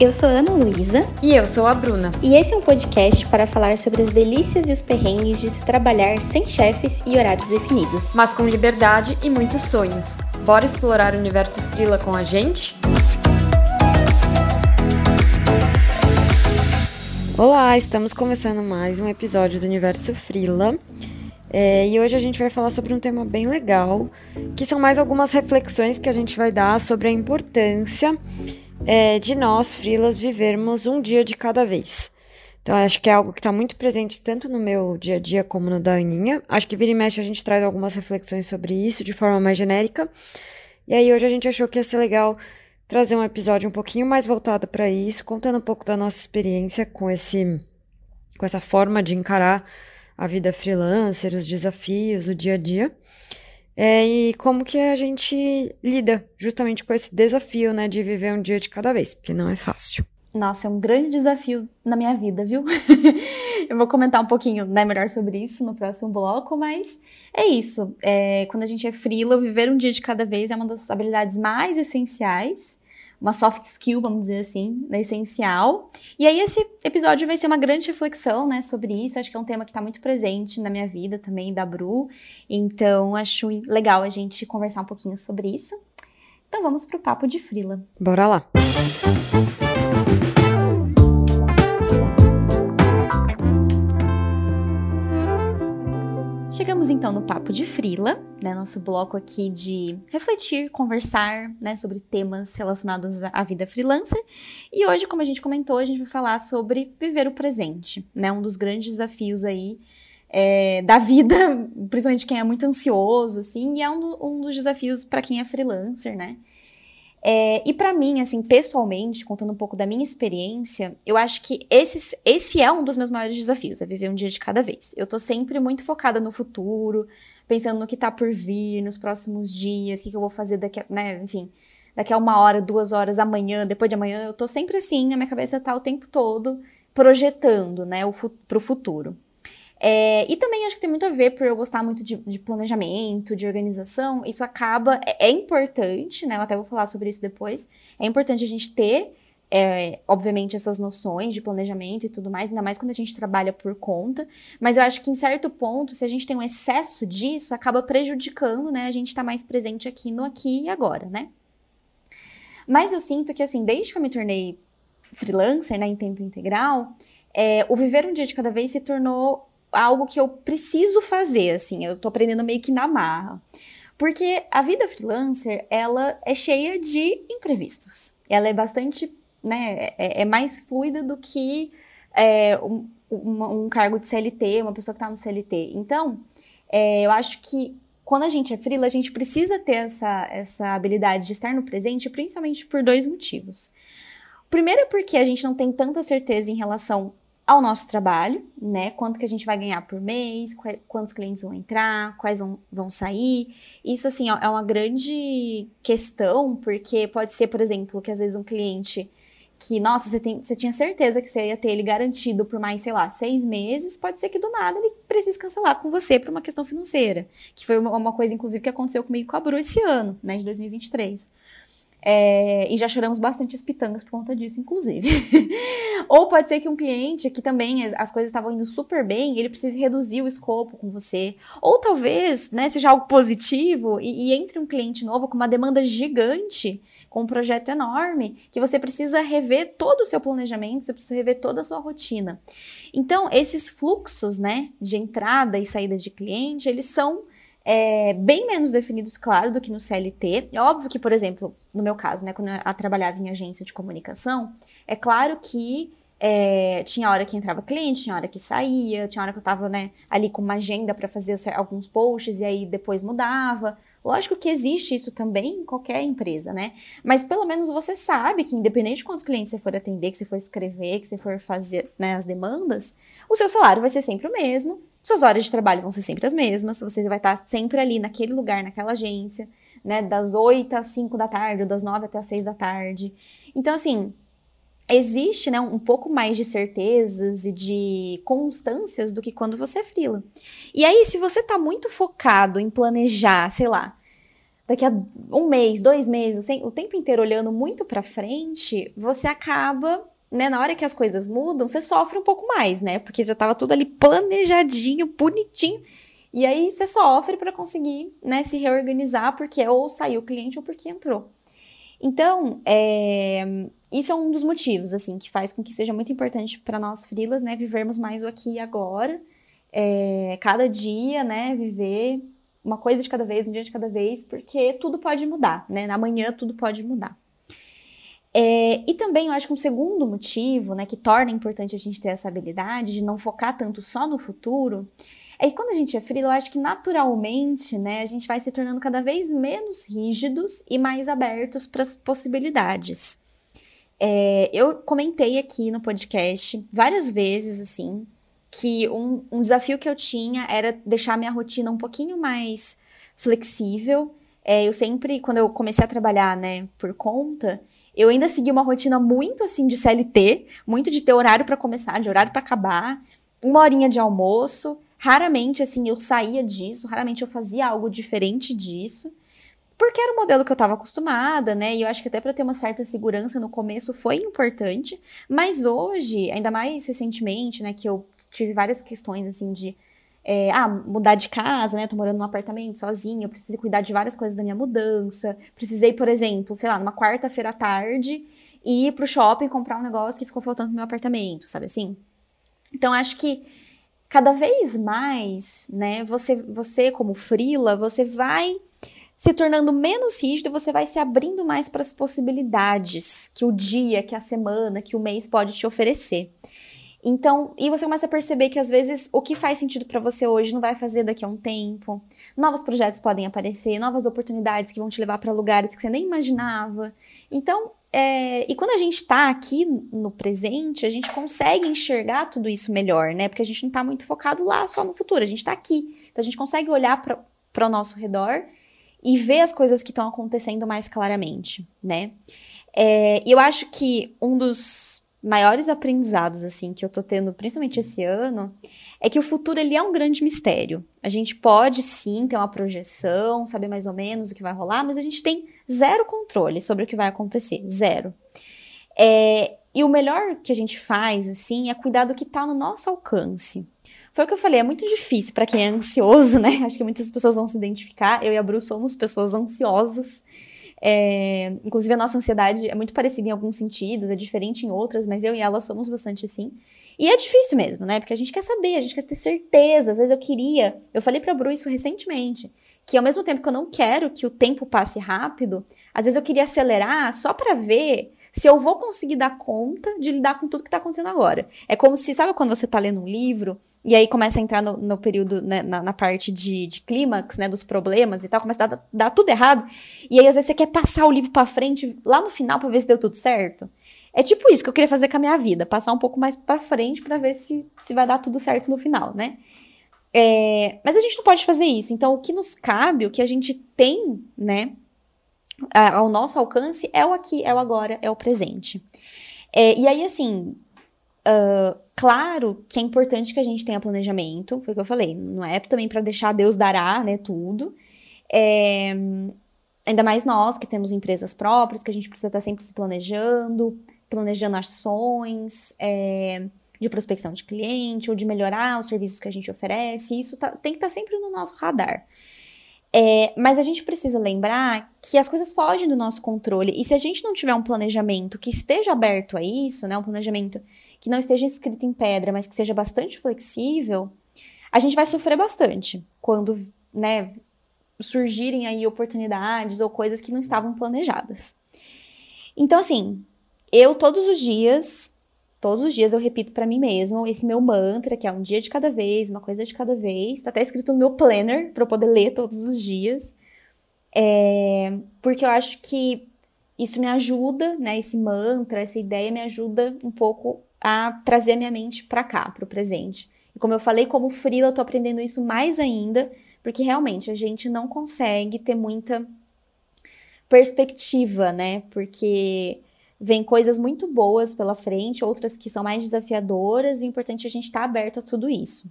Eu sou Ana Luísa. E eu sou a Bruna. E esse é um podcast para falar sobre as delícias e os perrengues de se trabalhar sem chefes e horários definidos. Mas com liberdade e muitos sonhos. Bora explorar o universo Frila com a gente? Olá, estamos começando mais um episódio do Universo Frila. É, e hoje a gente vai falar sobre um tema bem legal, que são mais algumas reflexões que a gente vai dar sobre a importância é, de nós, frilas, vivermos um dia de cada vez. Então, acho que é algo que está muito presente tanto no meu dia a dia como no da Aninha. Acho que vira e mexe a gente traz algumas reflexões sobre isso de forma mais genérica. E aí, hoje a gente achou que ia ser legal trazer um episódio um pouquinho mais voltado para isso, contando um pouco da nossa experiência com esse com essa forma de encarar a vida freelancer, os desafios, o dia a dia. É, e como que a gente lida justamente com esse desafio, né, de viver um dia de cada vez, porque não é fácil. Nossa, é um grande desafio na minha vida, viu? eu vou comentar um pouquinho, né, melhor sobre isso no próximo bloco, mas é isso. É, quando a gente é freela, viver um dia de cada vez é uma das habilidades mais essenciais uma soft skill, vamos dizer assim, né, essencial. E aí esse episódio vai ser uma grande reflexão, né, sobre isso. Acho que é um tema que está muito presente na minha vida também, da Bru. Então, acho legal a gente conversar um pouquinho sobre isso. Então, vamos pro papo de frila. Bora lá. Chegamos então no Papo de Frila, né, nosso bloco aqui de refletir, conversar, né, sobre temas relacionados à vida freelancer. E hoje, como a gente comentou, a gente vai falar sobre viver o presente, né, um dos grandes desafios aí é, da vida, principalmente quem é muito ansioso, assim, e é um, um dos desafios para quem é freelancer, né. É, e para mim, assim, pessoalmente, contando um pouco da minha experiência, eu acho que esse, esse é um dos meus maiores desafios, é viver um dia de cada vez. Eu tô sempre muito focada no futuro, pensando no que tá por vir, nos próximos dias, o que, que eu vou fazer daqui a, né, enfim, daqui a uma hora, duas horas, amanhã, depois de amanhã, eu tô sempre assim, a minha cabeça tá o tempo todo projetando, né, o, pro futuro. É, e também acho que tem muito a ver por eu gostar muito de, de planejamento, de organização. Isso acaba. É, é, importante, né? Eu até vou falar sobre isso depois. É importante a gente ter, é, obviamente, essas noções de planejamento e tudo mais, ainda mais quando a gente trabalha por conta. Mas eu acho que em certo ponto, se a gente tem um excesso disso, acaba prejudicando, né? A gente tá mais presente aqui no aqui e agora, né? Mas eu sinto que, assim, desde que eu me tornei freelancer, né, em tempo integral, é, o viver um dia de cada vez se tornou algo que eu preciso fazer, assim, eu tô aprendendo meio que na marra. Porque a vida freelancer, ela é cheia de imprevistos. Ela é bastante, né, é, é mais fluida do que é, um, um, cargo de CLT, uma pessoa que tá no CLT. Então, é, eu acho que quando a gente é freela, a gente precisa ter essa, essa habilidade de estar no presente, principalmente por dois motivos. Primeiro, porque a gente não tem tanta certeza em relação ao nosso trabalho, né? Quanto que a gente vai ganhar por mês, quantos clientes vão entrar, quais vão, vão sair. Isso, assim, é uma grande questão, porque pode ser, por exemplo, que às vezes um cliente que, nossa, você, tem, você tinha certeza que você ia ter ele garantido por mais, sei lá, seis meses, pode ser que do nada ele precise cancelar com você por uma questão financeira. Que foi uma, uma coisa, inclusive, que aconteceu comigo com a Bru esse ano, né, de 2023. É, e já choramos bastante as pitangas por conta disso, inclusive. Ou pode ser que um cliente que também as coisas estavam indo super bem, ele precise reduzir o escopo com você. Ou talvez, né, seja algo positivo e, e entre um cliente novo com uma demanda gigante, com um projeto enorme, que você precisa rever todo o seu planejamento, você precisa rever toda a sua rotina. Então, esses fluxos, né, de entrada e saída de cliente, eles são é, bem menos definidos, claro, do que no CLT. É óbvio que, por exemplo, no meu caso, né, quando eu trabalhava em agência de comunicação, é claro que é, tinha hora que entrava cliente, tinha hora que saía, tinha hora que eu tava, né, ali com uma agenda para fazer alguns posts e aí depois mudava. Lógico que existe isso também em qualquer empresa, né? Mas pelo menos você sabe que, independente de quantos clientes você for atender, que você for escrever, que você for fazer né, as demandas, o seu salário vai ser sempre o mesmo suas horas de trabalho vão ser sempre as mesmas, você vai estar sempre ali naquele lugar, naquela agência, né, das 8 às 5 da tarde, ou das 9 até as 6 da tarde. Então, assim, existe, né, um pouco mais de certezas e de constâncias do que quando você é frila. E aí, se você tá muito focado em planejar, sei lá, daqui a um mês, dois meses, o tempo inteiro olhando muito para frente, você acaba, né, na hora que as coisas mudam, você sofre um pouco mais, né? Porque já tava tudo ali planejadinho, bonitinho. E aí você sofre para conseguir, né, se reorganizar porque ou saiu o cliente ou porque entrou. Então, é, isso é um dos motivos, assim, que faz com que seja muito importante para nós frilas, né, vivermos mais o aqui e agora, é, cada dia, né, viver uma coisa de cada vez, um dia de cada vez, porque tudo pode mudar, né, na manhã tudo pode mudar. É, e também eu acho que um segundo motivo, né, que torna importante a gente ter essa habilidade de não focar tanto só no futuro, é que quando a gente é frila, eu acho que naturalmente, né, a gente vai se tornando cada vez menos rígidos e mais abertos para as possibilidades. É, eu comentei aqui no podcast várias vezes, assim, que um, um desafio que eu tinha era deixar minha rotina um pouquinho mais flexível. É, eu sempre, quando eu comecei a trabalhar, né, por conta, eu ainda segui uma rotina muito assim de CLT, muito de ter horário para começar, de horário para acabar, uma horinha de almoço. Raramente, assim, eu saía disso, raramente eu fazia algo diferente disso, porque era o modelo que eu estava acostumada, né? E eu acho que até para ter uma certa segurança no começo foi importante, mas hoje, ainda mais recentemente, né, que eu tive várias questões, assim, de é, ah, mudar de casa, né? Tô morando num apartamento sozinha, eu preciso cuidar de várias coisas da minha mudança. Precisei, por exemplo, sei lá, numa quarta-feira à tarde, ir pro shopping comprar um negócio que ficou faltando no meu apartamento, sabe assim? Então, acho que cada vez mais, né, você, você como frila, você vai se tornando menos rígido, você vai se abrindo mais para as possibilidades que o dia, que a semana, que o mês pode te oferecer. Então, e você começa a perceber que às vezes o que faz sentido para você hoje não vai fazer daqui a um tempo. Novos projetos podem aparecer, novas oportunidades que vão te levar para lugares que você nem imaginava. Então, é, e quando a gente está aqui no presente, a gente consegue enxergar tudo isso melhor, né? Porque a gente não está muito focado lá só no futuro, a gente está aqui. Então a gente consegue olhar para o nosso redor e ver as coisas que estão acontecendo mais claramente, né? É, e eu acho que um dos maiores aprendizados, assim, que eu tô tendo, principalmente esse ano, é que o futuro, ele é um grande mistério. A gente pode, sim, ter uma projeção, saber mais ou menos o que vai rolar, mas a gente tem zero controle sobre o que vai acontecer, zero. É, e o melhor que a gente faz, assim, é cuidar do que tá no nosso alcance. Foi o que eu falei, é muito difícil para quem é ansioso, né? Acho que muitas pessoas vão se identificar. Eu e a Bru somos pessoas ansiosas. É, inclusive, a nossa ansiedade é muito parecida em alguns sentidos, é diferente em outras, mas eu e ela somos bastante assim. E é difícil mesmo, né? Porque a gente quer saber, a gente quer ter certeza. Às vezes eu queria. Eu falei pra Bru isso recentemente. Que ao mesmo tempo que eu não quero que o tempo passe rápido, às vezes eu queria acelerar só para ver se eu vou conseguir dar conta de lidar com tudo que tá acontecendo agora. É como se, sabe quando você tá lendo um livro e aí começa a entrar no, no período, né, na, na, parte de, de clímax, né, dos problemas e tal, começa a dar, dar, tudo errado. E aí, às vezes, você quer passar o livro pra frente, lá no final, pra ver se deu tudo certo. É tipo isso que eu queria fazer com a minha vida, passar um pouco mais pra frente para ver se, se vai dar tudo certo no final, né? É, mas a gente não pode fazer isso. Então, o que nos cabe, o que a gente tem, né, ao nosso alcance, é o aqui, é o agora, é o presente. É, e aí, assim, uh, Claro que é importante que a gente tenha planejamento, foi o que eu falei, não é também para deixar Deus dará, né, tudo. É, ainda mais nós que temos empresas próprias, que a gente precisa estar sempre se planejando, planejando ações é, de prospecção de cliente ou de melhorar os serviços que a gente oferece. Isso tá, tem que estar sempre no nosso radar. É, mas a gente precisa lembrar que as coisas fogem do nosso controle. E se a gente não tiver um planejamento que esteja aberto a isso, né, um planejamento que não esteja escrito em pedra, mas que seja bastante flexível, a gente vai sofrer bastante quando, né, surgirem aí oportunidades ou coisas que não estavam planejadas. Então, assim, eu todos os dias, todos os dias eu repito para mim mesmo esse meu mantra, que é um dia de cada vez, uma coisa de cada vez. Tá até escrito no meu planner para eu poder ler todos os dias. É, porque eu acho que isso me ajuda, né? Esse mantra, essa ideia me ajuda um pouco a trazer a minha mente para cá, para o presente. E como eu falei, como frila, eu tô aprendendo isso mais ainda, porque realmente a gente não consegue ter muita perspectiva, né? Porque vem coisas muito boas pela frente, outras que são mais desafiadoras, e o importante é a gente estar tá aberto a tudo isso.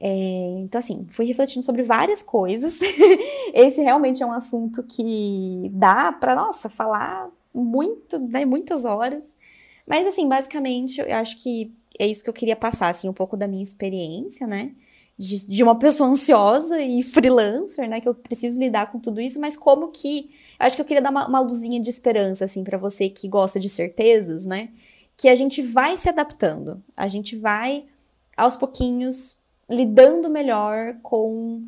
É, então, assim, fui refletindo sobre várias coisas. Esse realmente é um assunto que dá para, nossa, falar muito, né, muitas horas. Mas, assim, basicamente, eu acho que é isso que eu queria passar, assim, um pouco da minha experiência, né? De, de, uma pessoa ansiosa e freelancer, né? Que eu preciso lidar com tudo isso, mas como que. Eu acho que eu queria dar uma, uma luzinha de esperança, assim, para você que gosta de certezas, né? Que a gente vai se adaptando, a gente vai, aos pouquinhos, lidando melhor com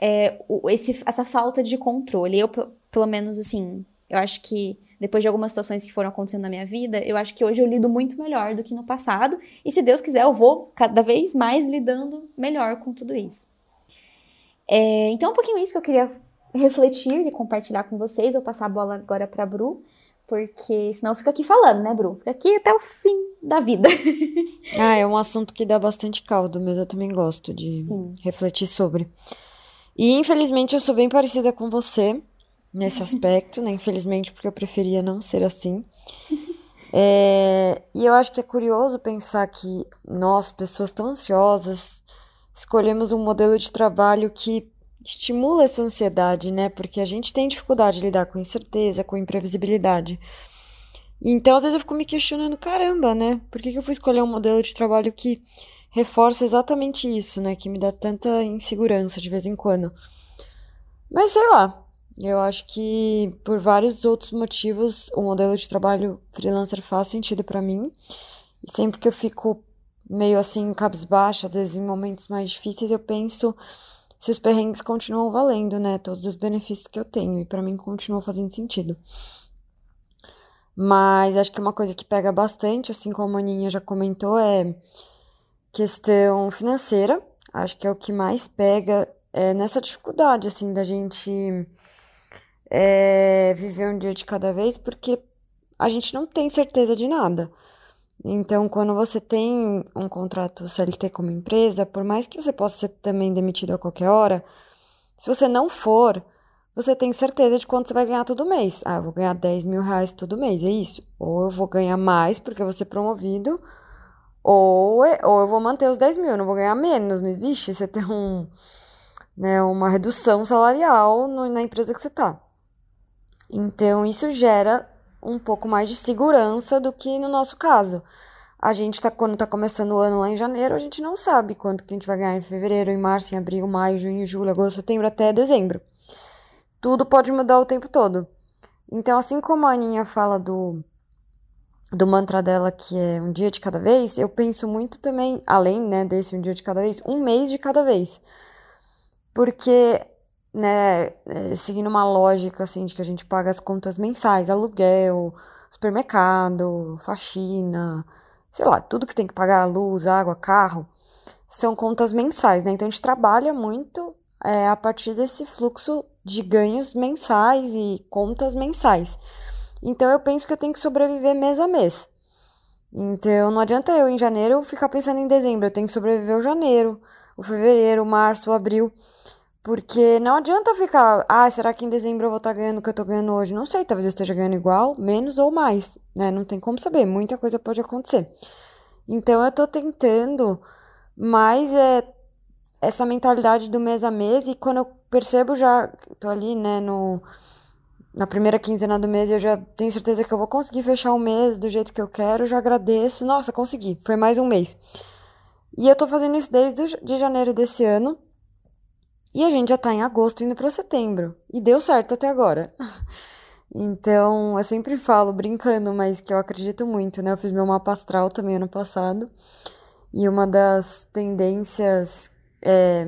é, esse, essa falta de controle. Eu, pelo menos, assim, eu acho que depois de algumas situações que foram acontecendo na minha vida, eu acho que hoje eu lido muito melhor do que no passado. E se Deus quiser, eu vou cada vez mais lidando melhor com tudo isso. É, então, é um pouquinho isso que eu queria refletir e compartilhar com vocês. Vou passar a bola agora para Bru, porque senão eu fico aqui falando, né, Bru? Fica aqui até o fim da vida. ah, é um assunto que dá bastante caldo, mas eu também gosto de Sim. refletir sobre. E infelizmente eu sou bem parecida com você nesse aspecto, né? Infelizmente, porque eu preferia não ser assim. É, e eu acho que é curioso pensar que nós, pessoas tão ansiosas, escolhemos um modelo de trabalho que estimula essa ansiedade, né? Porque a gente tem dificuldade de lidar com incerteza, com imprevisibilidade. Então, às vezes eu fico me questionando, caramba, né? Por que, que eu fui escolher um modelo de trabalho que reforça exatamente isso, né? Que me dá tanta insegurança de vez em quando. Mas sei lá, eu acho que por vários outros motivos o modelo de trabalho freelancer faz sentido para mim. E sempre que eu fico meio assim, cabisbaixa, às vezes em momentos mais difíceis, eu penso se os perrengues continuam valendo, né? Todos os benefícios que eu tenho. E para mim continua fazendo sentido. Mas acho que uma coisa que pega bastante, assim como a Aninha já comentou, é questão financeira. Acho que é o que mais pega é nessa dificuldade, assim, da gente é, viver um dia de cada vez, porque a gente não tem certeza de nada. Então, quando você tem um contrato CLT como empresa, por mais que você possa ser também demitido a qualquer hora, se você não for, você tem certeza de quanto você vai ganhar todo mês. Ah, eu vou ganhar 10 mil reais todo mês, é isso. Ou eu vou ganhar mais porque eu vou ser promovido, ou, é, ou eu vou manter os 10 mil, eu não vou ganhar menos. Não existe você ter um, né, uma redução salarial na empresa que você está. Então, isso gera um pouco mais de segurança do que no nosso caso. A gente tá, quando tá começando o ano lá em janeiro, a gente não sabe quanto que a gente vai ganhar em fevereiro, em março, em abril, maio, junho, julho, agosto, setembro, até dezembro. Tudo pode mudar o tempo todo. Então, assim como a Aninha fala do, do mantra dela, que é um dia de cada vez, eu penso muito também, além né, desse um dia de cada vez, um mês de cada vez. Porque né, é, seguindo uma lógica assim de que a gente paga as contas mensais, aluguel, supermercado, faxina, sei lá, tudo que tem que pagar, luz, água, carro, são contas mensais, né? Então a gente trabalha muito é, a partir desse fluxo de ganhos mensais e contas mensais. Então eu penso que eu tenho que sobreviver mês a mês. Então não adianta eu em janeiro ficar pensando em dezembro, eu tenho que sobreviver o janeiro, o fevereiro, o março, o abril. Porque não adianta ficar, ah, será que em dezembro eu vou estar tá ganhando o que eu tô ganhando hoje? Não sei, talvez eu esteja ganhando igual, menos ou mais, né? Não tem como saber, muita coisa pode acontecer. Então eu tô tentando mais é, essa mentalidade do mês a mês e quando eu percebo já, tô ali, né, no, na primeira quinzena do mês eu já tenho certeza que eu vou conseguir fechar o mês do jeito que eu quero, já agradeço. Nossa, consegui, foi mais um mês. E eu tô fazendo isso desde de janeiro desse ano. E a gente já tá em agosto indo para setembro. E deu certo até agora. Então, eu sempre falo, brincando, mas que eu acredito muito, né? Eu fiz meu mapa astral também ano passado. E uma das tendências. É,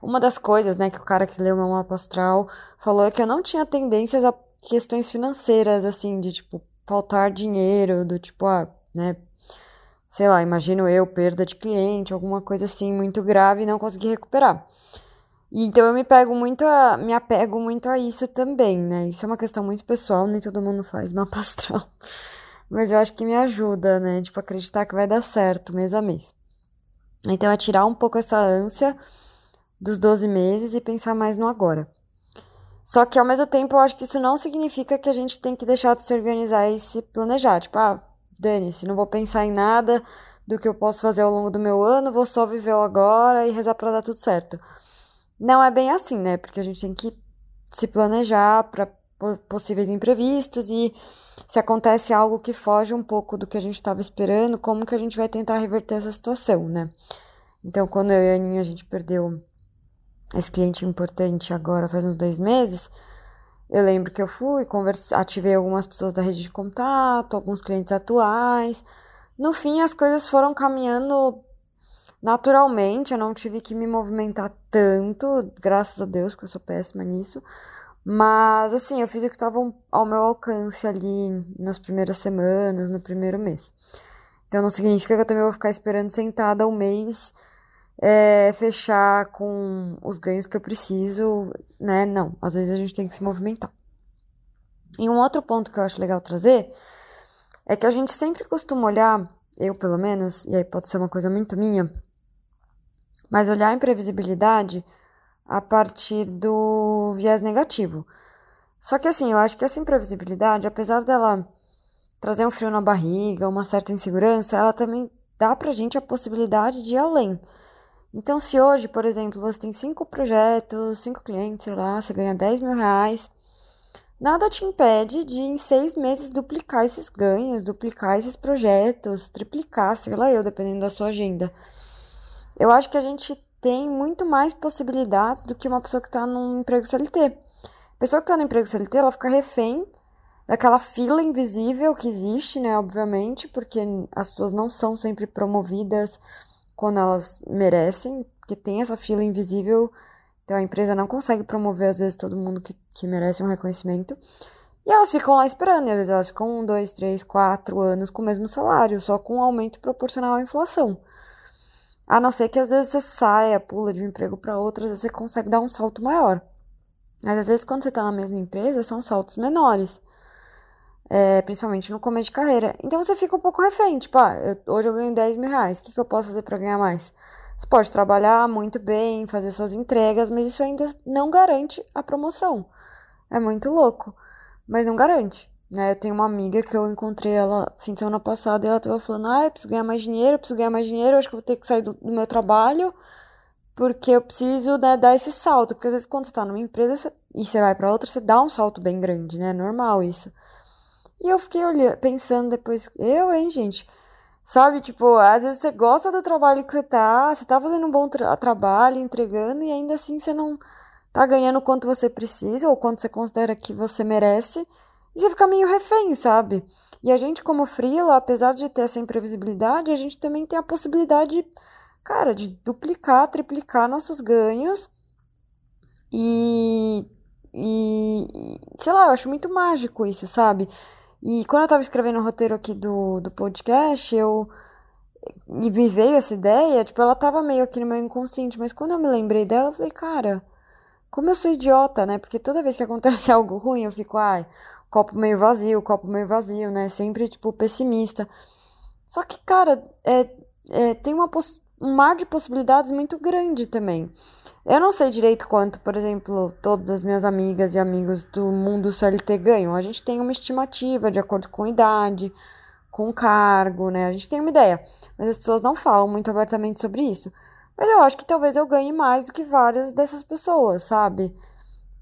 uma das coisas, né, que o cara que leu meu mapa astral falou é que eu não tinha tendências a questões financeiras, assim, de tipo, faltar dinheiro, do tipo, ah, né? Sei lá, imagino eu, perda de cliente, alguma coisa assim muito grave e não conseguir recuperar. Então eu me pego muito a, me apego muito a isso também, né? Isso é uma questão muito pessoal, nem todo mundo faz mapa astral. Mas eu acho que me ajuda, né? Tipo, acreditar que vai dar certo mês a mês. Então é tirar um pouco essa ânsia dos 12 meses e pensar mais no agora. Só que ao mesmo tempo eu acho que isso não significa que a gente tem que deixar de se organizar e se planejar. Tipo, ah, dane-se, não vou pensar em nada do que eu posso fazer ao longo do meu ano, vou só viver o agora e rezar para dar tudo certo. Não é bem assim, né? Porque a gente tem que se planejar para possíveis imprevistos e se acontece algo que foge um pouco do que a gente estava esperando, como que a gente vai tentar reverter essa situação, né? Então, quando eu e a Aninha a gente perdeu esse cliente importante agora faz uns dois meses, eu lembro que eu fui, converse, ativei algumas pessoas da rede de contato, alguns clientes atuais. No fim, as coisas foram caminhando naturalmente, eu não tive que me movimentar tanto, graças a Deus, porque eu sou péssima nisso. Mas, assim, eu fiz o que estava ao meu alcance ali nas primeiras semanas, no primeiro mês. Então, não significa que eu também vou ficar esperando sentada um mês é, fechar com os ganhos que eu preciso, né? Não, às vezes a gente tem que se movimentar. E um outro ponto que eu acho legal trazer é que a gente sempre costuma olhar, eu pelo menos, e aí pode ser uma coisa muito minha, mas olhar a imprevisibilidade a partir do viés negativo. Só que assim, eu acho que essa imprevisibilidade, apesar dela trazer um frio na barriga, uma certa insegurança, ela também dá pra gente a possibilidade de ir além. Então, se hoje, por exemplo, você tem cinco projetos, cinco clientes, sei lá, você ganha 10 mil reais, nada te impede de, em seis meses, duplicar esses ganhos, duplicar esses projetos, triplicar, sei lá eu, dependendo da sua agenda. Eu acho que a gente tem muito mais possibilidades do que uma pessoa que está num emprego CLT. A pessoa que está no emprego CLT, ela fica refém daquela fila invisível que existe, né, obviamente, porque as pessoas não são sempre promovidas quando elas merecem, porque tem essa fila invisível, então a empresa não consegue promover, às vezes, todo mundo que, que merece um reconhecimento. E elas ficam lá esperando, e às vezes elas ficam um, dois, três, quatro anos com o mesmo salário, só com um aumento proporcional à inflação. A não ser que às vezes você saia, pula de um emprego para outro, às vezes você consegue dar um salto maior. Mas às vezes quando você está na mesma empresa, são saltos menores é, principalmente no começo de carreira. Então você fica um pouco refém, tipo, ah, eu, hoje eu ganho 10 mil reais, o que, que eu posso fazer para ganhar mais? Você pode trabalhar muito bem, fazer suas entregas, mas isso ainda não garante a promoção. É muito louco, mas não garante. Né? Eu tenho uma amiga que eu encontrei ela fim de semana passada e ela tava falando: ah, eu preciso ganhar mais dinheiro, eu preciso ganhar mais dinheiro, eu acho que vou ter que sair do, do meu trabalho porque eu preciso né, dar esse salto. Porque às vezes quando você tá numa empresa e você vai para outra, você dá um salto bem grande, né? É normal isso. E eu fiquei olhando, pensando depois, eu, hein, gente? Sabe, tipo, às vezes você gosta do trabalho que você tá, você tá fazendo um bom tra trabalho, entregando, e ainda assim você não tá ganhando quanto você precisa, ou quanto você considera que você merece, e você fica meio refém, sabe? E a gente, como freela, apesar de ter essa imprevisibilidade, a gente também tem a possibilidade, cara, de duplicar, triplicar nossos ganhos. E, e, sei lá, eu acho muito mágico isso, sabe? E quando eu tava escrevendo o roteiro aqui do, do podcast, eu. E me veio essa ideia, tipo, ela tava meio aqui no meu inconsciente, mas quando eu me lembrei dela, eu falei, cara, como eu sou idiota, né? Porque toda vez que acontece algo ruim, eu fico, ai, copo meio vazio, copo meio vazio, né? Sempre, tipo, pessimista. Só que, cara, é, é, tem uma um mar de possibilidades muito grande também. Eu não sei direito quanto, por exemplo, todas as minhas amigas e amigos do mundo CLT ganham. A gente tem uma estimativa de acordo com idade, com cargo, né? A gente tem uma ideia, mas as pessoas não falam muito abertamente sobre isso. Mas eu acho que talvez eu ganhe mais do que várias dessas pessoas, sabe?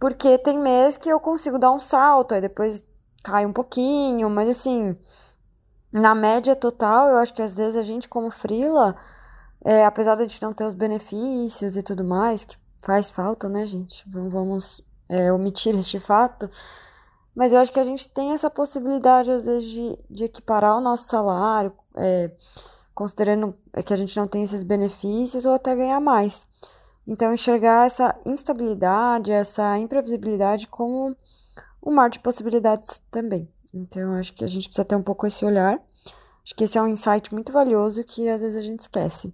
Porque tem meses que eu consigo dar um salto, aí depois cai um pouquinho, mas assim, na média total, eu acho que às vezes a gente, como frila, é, apesar de a gente não ter os benefícios e tudo mais, que faz falta, né, gente? Vamos é, omitir este fato. Mas eu acho que a gente tem essa possibilidade, às vezes, de, de equiparar o nosso salário, é, considerando que a gente não tem esses benefícios, ou até ganhar mais. Então, enxergar essa instabilidade, essa imprevisibilidade como um mar de possibilidades também. Então, acho que a gente precisa ter um pouco esse olhar. Acho que esse é um insight muito valioso que às vezes a gente esquece.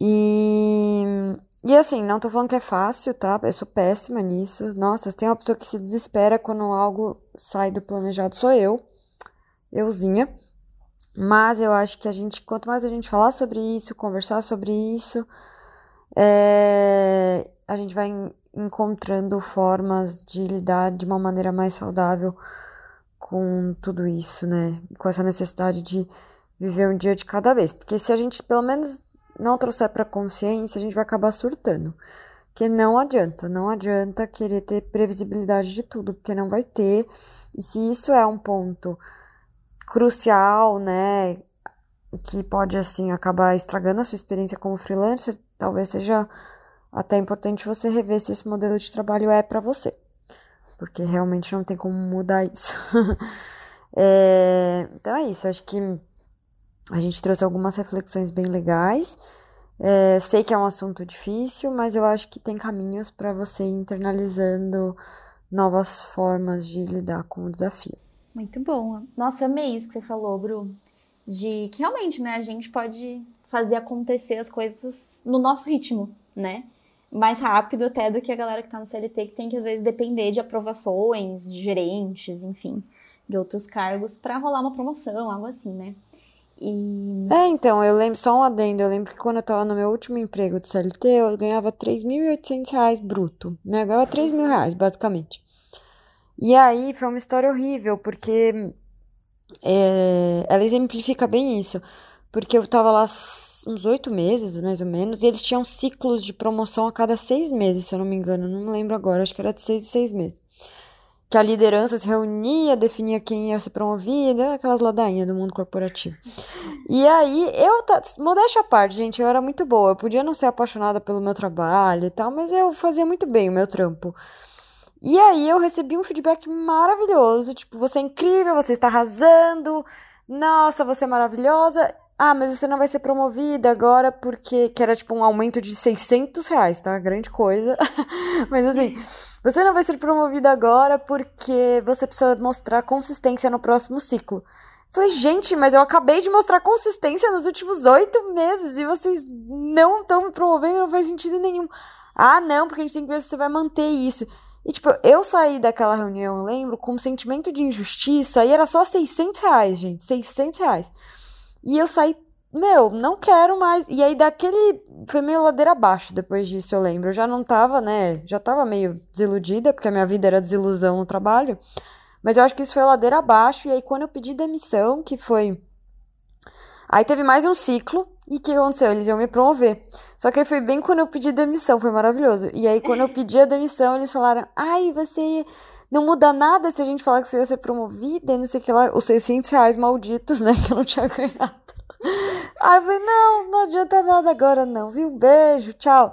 E, e assim, não tô falando que é fácil, tá? Eu sou péssima nisso. Nossa, tem uma pessoa que se desespera quando algo sai do planejado, sou eu. Euzinha. Mas eu acho que a gente, quanto mais a gente falar sobre isso, conversar sobre isso, é, a gente vai encontrando formas de lidar de uma maneira mais saudável com tudo isso, né? Com essa necessidade de viver um dia de cada vez. Porque se a gente, pelo menos, não trouxer para consciência, a gente vai acabar surtando. Que não adianta, não adianta querer ter previsibilidade de tudo, porque não vai ter. E se isso é um ponto crucial, né, que pode assim acabar estragando a sua experiência como freelancer, talvez seja até importante você rever se esse modelo de trabalho é para você, porque realmente não tem como mudar isso. é, então é isso, acho que a gente trouxe algumas reflexões bem legais. É, sei que é um assunto difícil, mas eu acho que tem caminhos para você ir internalizando novas formas de lidar com o desafio. Muito bom. Nossa, amei isso que você falou, Bru. De que realmente, né, a gente pode fazer acontecer as coisas no nosso ritmo, né? Mais rápido até do que a galera que tá no CLT, que tem que às vezes depender de aprovações, de gerentes, enfim, de outros cargos para rolar uma promoção, algo assim, né? E... É, então, eu lembro, só um adendo, eu lembro que quando eu tava no meu último emprego de CLT, eu ganhava 3.800 reais bruto, né? Eu ganhava 3 mil reais, basicamente. E aí foi uma história horrível, porque é, ela exemplifica bem isso. Porque eu tava lá uns oito meses, mais ou menos, e eles tinham ciclos de promoção a cada seis meses, se eu não me engano. Não me lembro agora, acho que era de seis em seis meses. Que a liderança se reunia, definia quem ia ser promovido, aquelas ladainhas do mundo corporativo. E aí, eu, modéstia à parte, gente, eu era muito boa. Eu podia não ser apaixonada pelo meu trabalho e tal, mas eu fazia muito bem o meu trampo. E aí eu recebi um feedback maravilhoso, tipo, você é incrível, você está arrasando, nossa, você é maravilhosa. Ah, mas você não vai ser promovida agora porque que era tipo um aumento de 600 reais, tá? Grande coisa. mas assim, você não vai ser promovida agora porque você precisa mostrar consistência no próximo ciclo. Falei, gente, mas eu acabei de mostrar consistência nos últimos oito meses e vocês não estão me promovendo, não faz sentido nenhum. Ah, não, porque a gente tem que ver se você vai manter isso. E, tipo, eu saí daquela reunião, eu lembro, com um sentimento de injustiça e era só 600 reais, gente. 600 reais. E eu saí, meu, não quero mais. E aí, daquele. Foi meio ladeira abaixo depois disso, eu lembro. Eu já não tava, né? Já tava meio desiludida, porque a minha vida era desilusão no trabalho. Mas eu acho que isso foi ladeira abaixo. E aí, quando eu pedi demissão, que foi. Aí teve mais um ciclo. E o que aconteceu? Eles iam me promover. Só que foi bem quando eu pedi demissão, foi maravilhoso. E aí, quando eu pedi a demissão, eles falaram: ai, você não muda nada se a gente falar que você ia ser promovida e não sei o que lá. Os 600 reais malditos, né, que eu não tinha ganhado. Aí eu falei: não, não adianta nada agora, não, viu? Beijo, tchau.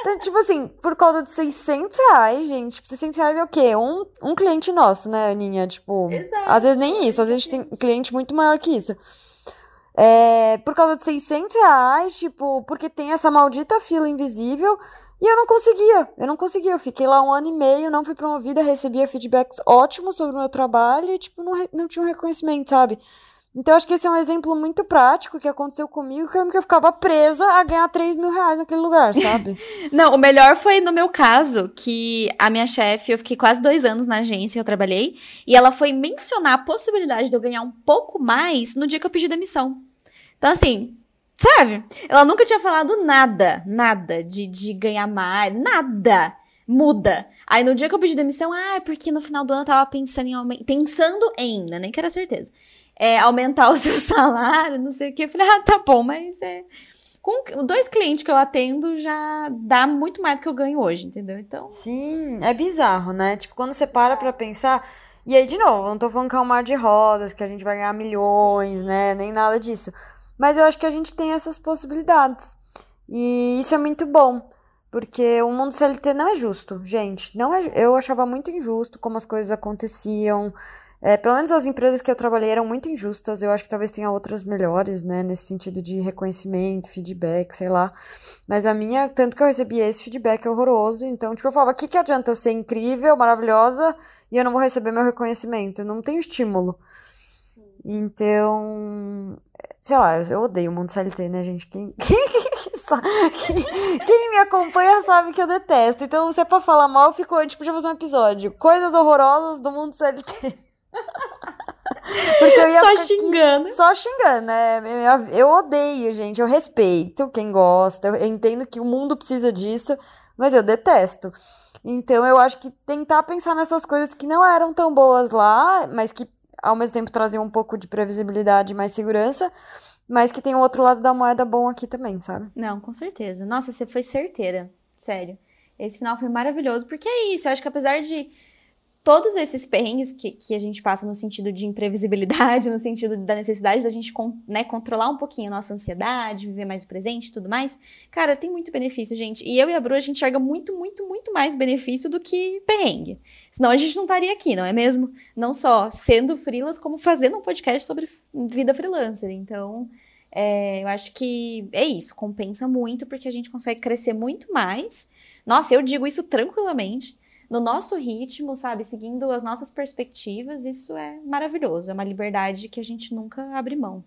Então, tipo assim, por causa de 600 reais, gente, 600 reais é o quê? Um, um cliente nosso, né, Aninha? Tipo, Exato. às vezes nem isso, às vezes a gente tem cliente muito maior que isso. É, por causa de 600 reais, tipo, porque tem essa maldita fila invisível. E eu não conseguia, eu não conseguia. Eu fiquei lá um ano e meio, não fui promovida, recebia feedbacks ótimos sobre o meu trabalho e, tipo, não, não tinha um reconhecimento, sabe? Então, acho que esse é um exemplo muito prático que aconteceu comigo, que eu ficava presa a ganhar 3 mil reais naquele lugar, sabe? Não, o melhor foi no meu caso, que a minha chefe, eu fiquei quase dois anos na agência que eu trabalhei, e ela foi mencionar a possibilidade de eu ganhar um pouco mais no dia que eu pedi demissão. Então, assim, sabe? Ela nunca tinha falado nada, nada de, de ganhar mais, nada. Muda. Aí no dia que eu pedi demissão, ah, é porque no final do ano eu tava pensando em pensando em, né? Nem que era certeza é, aumentar o seu salário, não sei o que. Eu falei, ah, tá bom, mas é. Com dois clientes que eu atendo já dá muito mais do que eu ganho hoje, entendeu? Então. Sim, é bizarro, né? Tipo, quando você para pra pensar. E aí, de novo, não tô falando que é um mar de rodas, que a gente vai ganhar milhões, né? Nem nada disso. Mas eu acho que a gente tem essas possibilidades. E isso é muito bom. Porque o mundo CLT não é justo, gente. Não é, eu achava muito injusto como as coisas aconteciam. É, pelo menos as empresas que eu trabalhei eram muito injustas. Eu acho que talvez tenha outras melhores, né? Nesse sentido de reconhecimento, feedback, sei lá. Mas a minha, tanto que eu recebi esse feedback horroroso. Então, tipo, eu falava: o que, que adianta eu ser incrível, maravilhosa e eu não vou receber meu reconhecimento? Eu não tenho estímulo. Então, sei lá, eu odeio o mundo CLT, né, gente? Quem, quem, quem, me acompanha sabe que eu detesto. Então, se é pra falar mal, ficou tipo, já fazer um episódio. Coisas horrorosas do mundo CLT. Porque eu ia só xingando. Aqui, só xingando, né? Eu, eu, odeio, gente. Eu respeito quem gosta. Eu, eu entendo que o mundo precisa disso, mas eu detesto. Então eu acho que tentar pensar nessas coisas que não eram tão boas lá, mas que ao mesmo tempo traziam um pouco de previsibilidade e mais segurança, mas que tem o outro lado da moeda bom aqui também, sabe? Não, com certeza. Nossa, você foi certeira, sério. Esse final foi maravilhoso, porque é isso, eu acho que apesar de todos esses perrengues que, que a gente passa no sentido de imprevisibilidade, no sentido da necessidade da gente né, controlar um pouquinho a nossa ansiedade, viver mais o presente e tudo mais, cara, tem muito benefício, gente. E eu e a Bru, a gente enxerga muito, muito, muito mais benefício do que perrengue. Senão a gente não estaria aqui, não é mesmo? Não só sendo freelas, como fazendo um podcast sobre vida freelancer. Então, é, eu acho que é isso, compensa muito, porque a gente consegue crescer muito mais. Nossa, eu digo isso tranquilamente no nosso ritmo, sabe? Seguindo as nossas perspectivas, isso é maravilhoso. É uma liberdade que a gente nunca abre mão.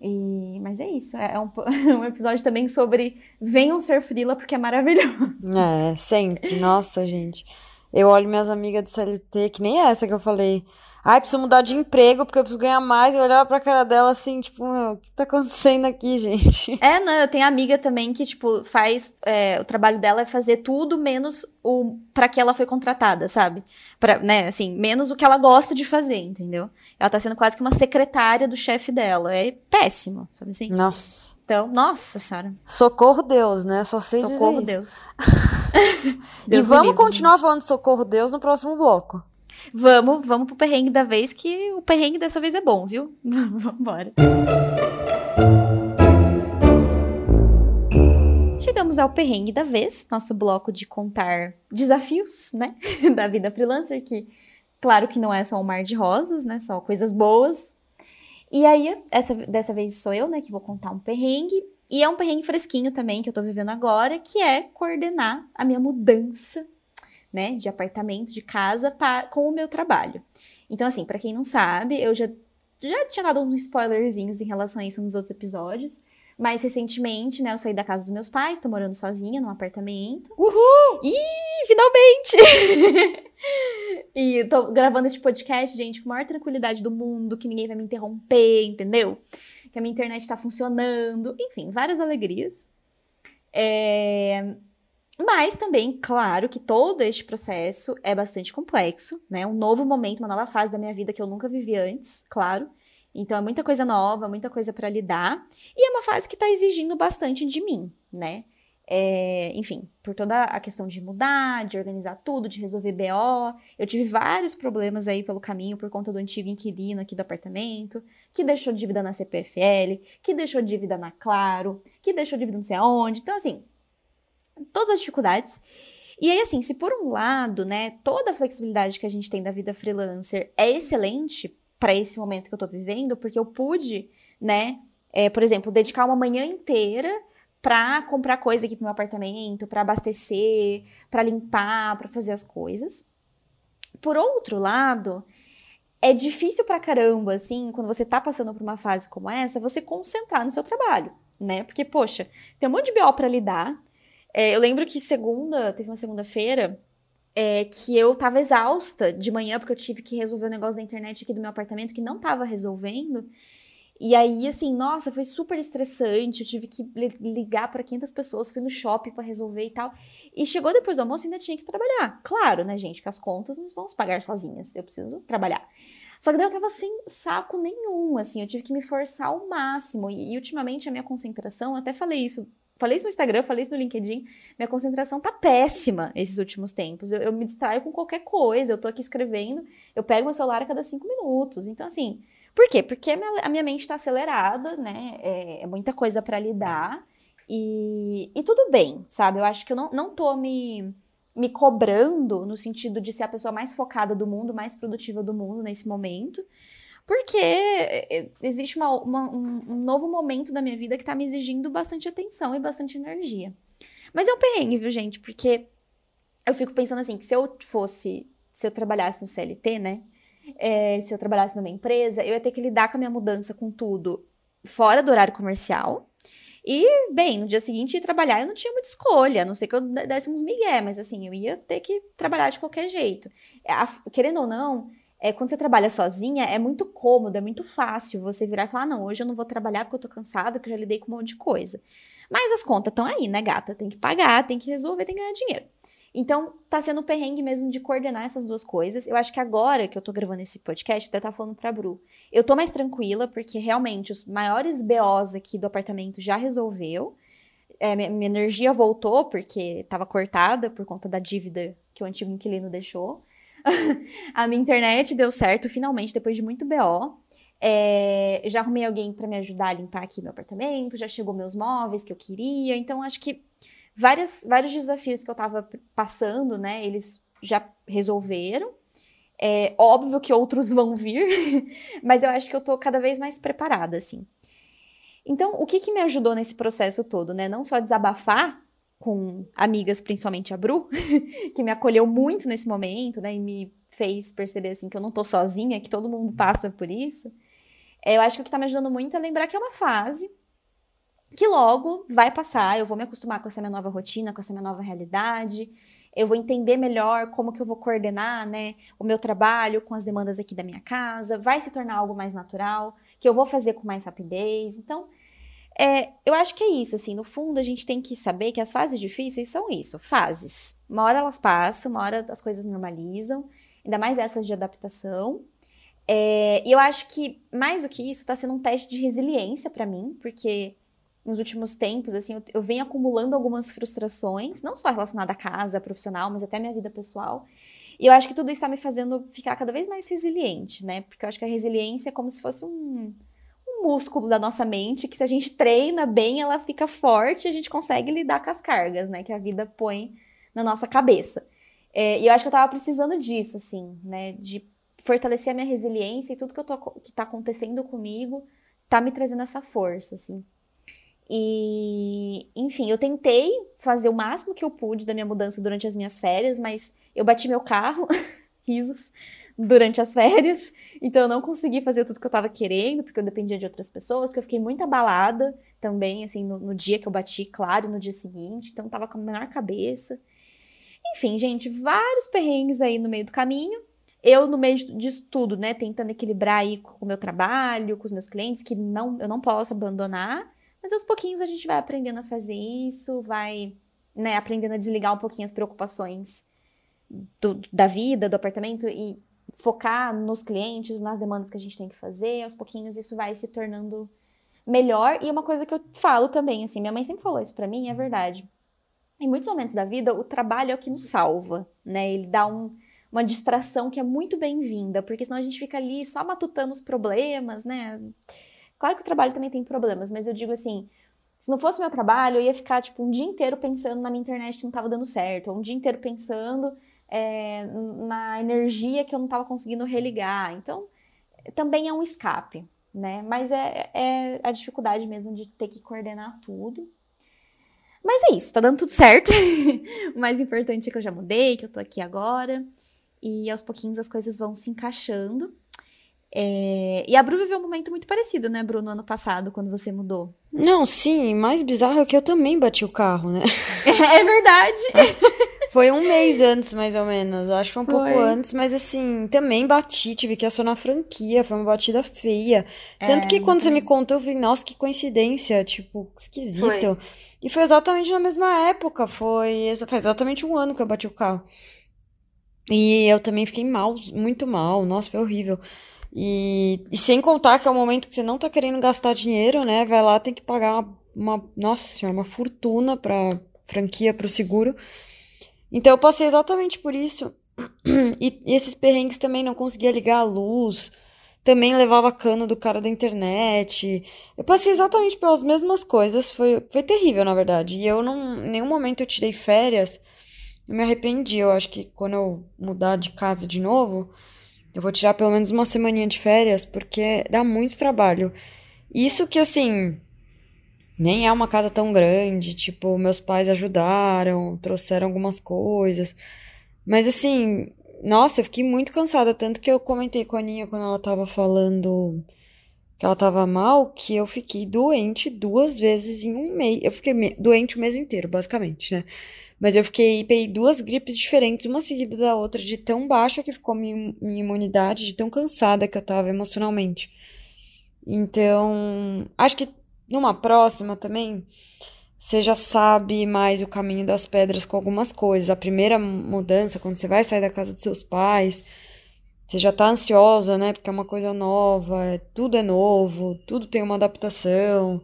E, mas é isso, é um, um episódio também sobre venham ser frila porque é maravilhoso. É, sempre. Nossa, gente. Eu olho minhas amigas de CLT, que nem essa que eu falei. Ai, preciso mudar de emprego porque eu preciso ganhar mais. Eu olhava pra cara dela assim, tipo, o que tá acontecendo aqui, gente? É, não, eu tenho amiga também que, tipo, faz. É, o trabalho dela é fazer tudo menos o para que ela foi contratada, sabe? Pra, né, assim, menos o que ela gosta de fazer, entendeu? Ela tá sendo quase que uma secretária do chefe dela. É péssimo, sabe assim? Nossa. Então, nossa senhora. Socorro Deus, né? Só sei Socorro dizer Deus. Deus. e vamos livre, continuar gente. falando de Socorro Deus no próximo bloco. Vamos, vamos pro perrengue da vez, que o perrengue dessa vez é bom, viu? Vambora. Chegamos ao perrengue da vez, nosso bloco de contar desafios, né, da vida freelancer, que claro que não é só um mar de rosas, né, só coisas boas. E aí, essa, dessa vez sou eu, né, que vou contar um perrengue, e é um perrengue fresquinho também que eu tô vivendo agora, que é coordenar a minha mudança né, de apartamento, de casa, pra, com o meu trabalho. Então, assim, para quem não sabe, eu já, já tinha dado uns spoilerzinhos em relação a isso nos outros episódios. Mas recentemente, né, eu saí da casa dos meus pais, tô morando sozinha num apartamento. Uhul! Ih, finalmente! e tô gravando este podcast, gente, com a maior tranquilidade do mundo, que ninguém vai me interromper, entendeu? Que a minha internet tá funcionando. Enfim, várias alegrias. É... Mas também, claro, que todo este processo é bastante complexo, né? Um novo momento, uma nova fase da minha vida que eu nunca vivi antes, claro. Então é muita coisa nova, muita coisa para lidar. E é uma fase que está exigindo bastante de mim, né? É, enfim, por toda a questão de mudar, de organizar tudo, de resolver BO. Eu tive vários problemas aí pelo caminho por conta do antigo inquilino aqui do apartamento, que deixou dívida na CPFL, que deixou dívida na Claro, que deixou dívida não sei aonde. Então, assim, todas as dificuldades. E aí, assim, se por um lado, né, toda a flexibilidade que a gente tem da vida freelancer é excelente para esse momento que eu tô vivendo, porque eu pude, né, é, por exemplo, dedicar uma manhã inteira para comprar coisa aqui pro meu apartamento, para abastecer, para limpar, para fazer as coisas. Por outro lado, é difícil pra caramba, assim, quando você tá passando por uma fase como essa, você concentrar no seu trabalho, né? Porque, poxa, tem um monte de BO pra lidar, é, eu lembro que segunda, teve uma segunda-feira, é, que eu tava exausta de manhã, porque eu tive que resolver o um negócio da internet aqui do meu apartamento que não tava resolvendo. E aí, assim, nossa, foi super estressante. Eu tive que ligar para 500 pessoas, fui no shopping para resolver e tal. E chegou depois do almoço e ainda tinha que trabalhar. Claro, né, gente, que as contas não vamos pagar sozinhas. Eu preciso trabalhar. Só que daí eu tava sem saco nenhum, assim, eu tive que me forçar ao máximo. E, e ultimamente a minha concentração, eu até falei isso Falei isso no Instagram, falei isso no LinkedIn. Minha concentração tá péssima esses últimos tempos. Eu, eu, me distraio com qualquer coisa. Eu tô aqui escrevendo, eu pego meu celular a cada cinco minutos. Então, assim, por quê? Porque a minha, a minha mente tá acelerada, né? É, é muita coisa para lidar. E, e tudo bem, sabe? Eu acho que eu não, não tô me, me cobrando no sentido de ser a pessoa mais focada do mundo, mais produtiva do mundo nesse momento. Porque é, é, existe uma, uma, um novo momento da minha vida que tá me exigindo bastante atenção e bastante energia. Mas é um perrengue, viu, gente? Porque eu fico pensando assim, que se eu fosse, se eu trabalhasse no CLT, né? É, se eu trabalhasse numa empresa, eu ia ter que lidar com a minha mudança com tudo fora do horário comercial. E, bem, no dia seguinte trabalhar eu não tinha muita escolha, a não ser que eu desse uns migué, mas assim, eu ia ter que trabalhar de qualquer jeito. querendo ou não, é, quando você trabalha sozinha, é muito cômodo, é muito fácil você virar e falar: ah, não, hoje eu não vou trabalhar porque eu tô cansada, que eu já lidei com um monte de coisa. Mas as contas estão aí, né, gata? Tem que pagar, tem que resolver, tem que ganhar dinheiro. Então, tá sendo um perrengue mesmo de coordenar essas duas coisas. Eu acho que agora que eu tô gravando esse podcast, até tá falando pra Bru. Eu tô mais tranquila, porque realmente os maiores BOs aqui do apartamento já resolveu. É, minha, energia voltou, porque tava cortada por conta da dívida que o antigo inquilino deixou. a minha internet deu certo, finalmente, depois de muito BO. É, já arrumei alguém para me ajudar a limpar aqui meu apartamento, já chegou meus móveis que eu queria. Então, acho que várias, vários desafios que eu tava passando, né, eles já resolveram. É óbvio que outros vão vir, mas eu acho que eu tô cada vez mais preparada, assim. Então, o que que me ajudou nesse processo todo, né? Não só desabafar com amigas, principalmente a Bru, que me acolheu muito nesse momento, né, e me fez perceber, assim, que eu não tô sozinha, que todo mundo passa por isso. É, eu acho que o que tá me ajudando muito é lembrar que é uma fase, que logo vai passar, eu vou me acostumar com essa minha nova rotina, com essa minha nova realidade, eu vou entender melhor como que eu vou coordenar, né, o meu trabalho com as demandas aqui da minha casa, vai se tornar algo mais natural, que eu vou fazer com mais rapidez. Então, é, eu acho que é isso, assim, no fundo a gente tem que saber que as fases difíceis são isso, fases. Uma hora elas passam, uma hora as coisas normalizam, ainda mais essas de adaptação. É, e eu acho que, mais do que isso, está sendo um teste de resiliência para mim, porque nos últimos tempos, assim, eu, eu, venho acumulando algumas frustrações, não só relacionada à casa, profissional, mas até à minha vida pessoal. E eu acho que tudo isso está me fazendo ficar cada vez mais resiliente, né? Porque eu acho que a resiliência é como se fosse um músculo da nossa mente, que se a gente treina bem, ela fica forte e a gente consegue lidar com as cargas, né? Que a vida põe na nossa cabeça. É, e eu acho que eu tava precisando disso, assim, né? De fortalecer a minha resiliência e tudo que, eu tô, que tá acontecendo comigo tá me trazendo essa força, assim. E, enfim, eu tentei fazer o máximo que eu pude da minha mudança durante as minhas férias, mas eu bati meu carro, risos, durante as férias. Então eu não consegui fazer tudo que eu tava querendo, porque eu dependia de outras pessoas, porque eu fiquei muito abalada também, assim, no, no dia que eu bati, claro, no dia seguinte. Então tava com a menor cabeça. Enfim, gente, vários perrengues aí no meio do caminho. Eu, no meio disso tudo, né, tentando equilibrar aí com o meu trabalho, com os meus clientes, que não, eu não posso abandonar. Mas aos pouquinhos a gente vai aprendendo a fazer isso, vai, né, aprendendo a desligar um pouquinho as preocupações do, da vida, do apartamento e focar nos clientes, nas demandas que a gente tem que fazer. Aos pouquinhos isso vai se tornando melhor. E uma coisa que eu falo também, assim, minha mãe sempre falou isso para mim, é verdade. Em muitos momentos da vida, o trabalho é o que nos salva, né? Ele dá um, uma distração que é muito bem-vinda, porque senão a gente fica ali só matutando os problemas, né? Claro que o trabalho também tem problemas, mas eu digo assim, se não fosse meu trabalho, eu ia ficar, tipo, um dia inteiro pensando na minha internet que não estava dando certo, ou um dia inteiro pensando é, na energia que eu não estava conseguindo religar. Então, também é um escape, né? Mas é, é a dificuldade mesmo de ter que coordenar tudo. Mas é isso, tá dando tudo certo. o mais importante é que eu já mudei, que eu tô aqui agora. E aos pouquinhos as coisas vão se encaixando. É... E a Bru viveu um momento muito parecido, né, Bru, no ano passado, quando você mudou. Não, sim, mais bizarro é que eu também bati o carro, né? é verdade. Foi um mês antes, mais ou menos. Acho que foi um foi. pouco antes, mas assim, também bati, tive que acionar a franquia, foi uma batida feia. Tanto é, que quando você me contou, eu falei, nossa, que coincidência, tipo, esquisito. Foi. E foi exatamente na mesma época, foi faz exatamente um ano que eu bati o carro. E eu também fiquei mal, muito mal, nossa, foi horrível. E, e, sem contar que é o momento que você não tá querendo gastar dinheiro, né? Vai lá, tem que pagar uma, uma nossa senhora, uma fortuna pra franquia, pro seguro. Então eu passei exatamente por isso. E, e esses perrengues também não conseguia ligar a luz. Também levava cano do cara da internet. Eu passei exatamente pelas mesmas coisas. Foi, foi terrível, na verdade. E eu não. Em nenhum momento eu tirei férias. Eu me arrependi. Eu acho que quando eu mudar de casa de novo eu vou tirar pelo menos uma semaninha de férias, porque dá muito trabalho. Isso que, assim, nem é uma casa tão grande, tipo, meus pais ajudaram, trouxeram algumas coisas. Mas, assim, nossa, eu fiquei muito cansada, tanto que eu comentei com a Aninha quando ela tava falando que ela tava mal, que eu fiquei doente duas vezes em um mês. Eu fiquei doente o mês inteiro, basicamente, né? Mas eu fiquei, peguei duas gripes diferentes, uma seguida da outra, de tão baixa que ficou minha, minha imunidade, de tão cansada que eu tava emocionalmente. Então, acho que numa próxima também, você já sabe mais o caminho das pedras com algumas coisas. A primeira mudança, quando você vai sair da casa dos seus pais, você já tá ansiosa, né? Porque é uma coisa nova, é, tudo é novo, tudo tem uma adaptação.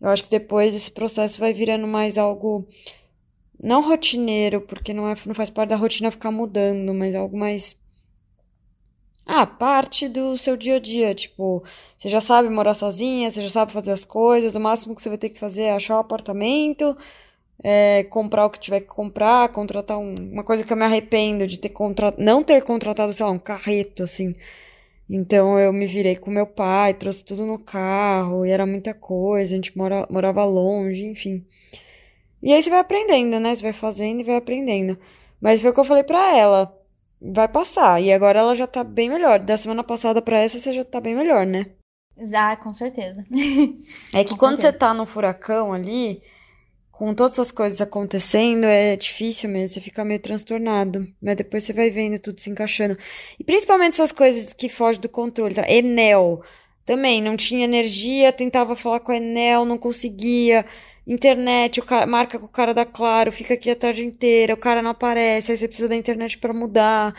Eu acho que depois esse processo vai virando mais algo não rotineiro, porque não, é, não faz parte da rotina ficar mudando, mas algo mais. Ah, parte do seu dia a dia. Tipo, você já sabe morar sozinha, você já sabe fazer as coisas, o máximo que você vai ter que fazer é achar um apartamento, é, comprar o que tiver que comprar, contratar um, uma coisa que eu me arrependo de ter não ter contratado, sei lá, um carreto, assim. Então eu me virei com meu pai, trouxe tudo no carro, e era muita coisa, a gente mora, morava longe, enfim. E aí você vai aprendendo, né? Você vai fazendo e vai aprendendo. Mas foi o que eu falei pra ela. Vai passar. E agora ela já tá bem melhor. Da semana passada pra essa, você já tá bem melhor, né? Já, com certeza. é que com quando certeza. você tá no furacão ali, com todas essas coisas acontecendo, é difícil mesmo, você fica meio transtornado. Mas depois você vai vendo tudo se encaixando. E principalmente essas coisas que fogem do controle, tá? Enel. Também, não tinha energia, tentava falar com a Enel, não conseguia internet, o cara, marca com o cara da Claro, fica aqui a tarde inteira, o cara não aparece, aí você precisa da internet para mudar.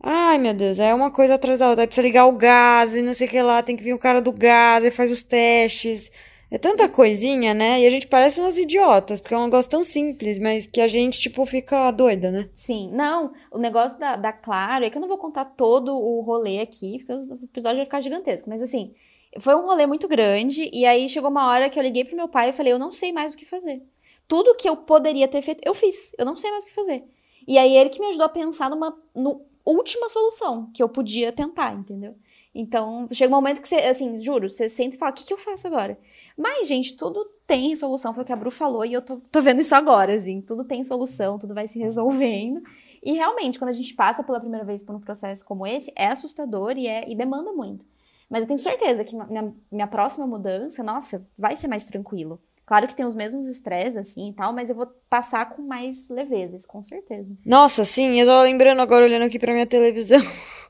Ai, meu Deus, é uma coisa atrás da outra. Aí precisa ligar o gás e não sei o que lá, tem que vir o cara do gás, aí faz os testes. É tanta coisinha, né? E a gente parece umas idiotas, porque é um negócio tão simples, mas que a gente, tipo, fica doida, né? Sim. Não, o negócio da, da Claro é que eu não vou contar todo o rolê aqui, porque o episódio vai ficar gigantesco. Mas assim, foi um rolê muito grande, e aí chegou uma hora que eu liguei pro meu pai e falei, eu não sei mais o que fazer. Tudo que eu poderia ter feito, eu fiz. Eu não sei mais o que fazer. E aí ele que me ajudou a pensar numa no última solução que eu podia tentar, entendeu? Então, chega um momento que você, assim, juro, você sente e fala, o que, que eu faço agora? Mas, gente, tudo tem solução, foi o que a Bru falou, e eu tô, tô vendo isso agora, assim, tudo tem solução, tudo vai se resolvendo. E realmente, quando a gente passa pela primeira vez por um processo como esse, é assustador e, é, e demanda muito. Mas eu tenho certeza que na minha próxima mudança, nossa, vai ser mais tranquilo. Claro que tem os mesmos estresses, assim e tal, mas eu vou passar com mais levezes, com certeza. Nossa, sim, eu tô lembrando agora, olhando aqui pra minha televisão.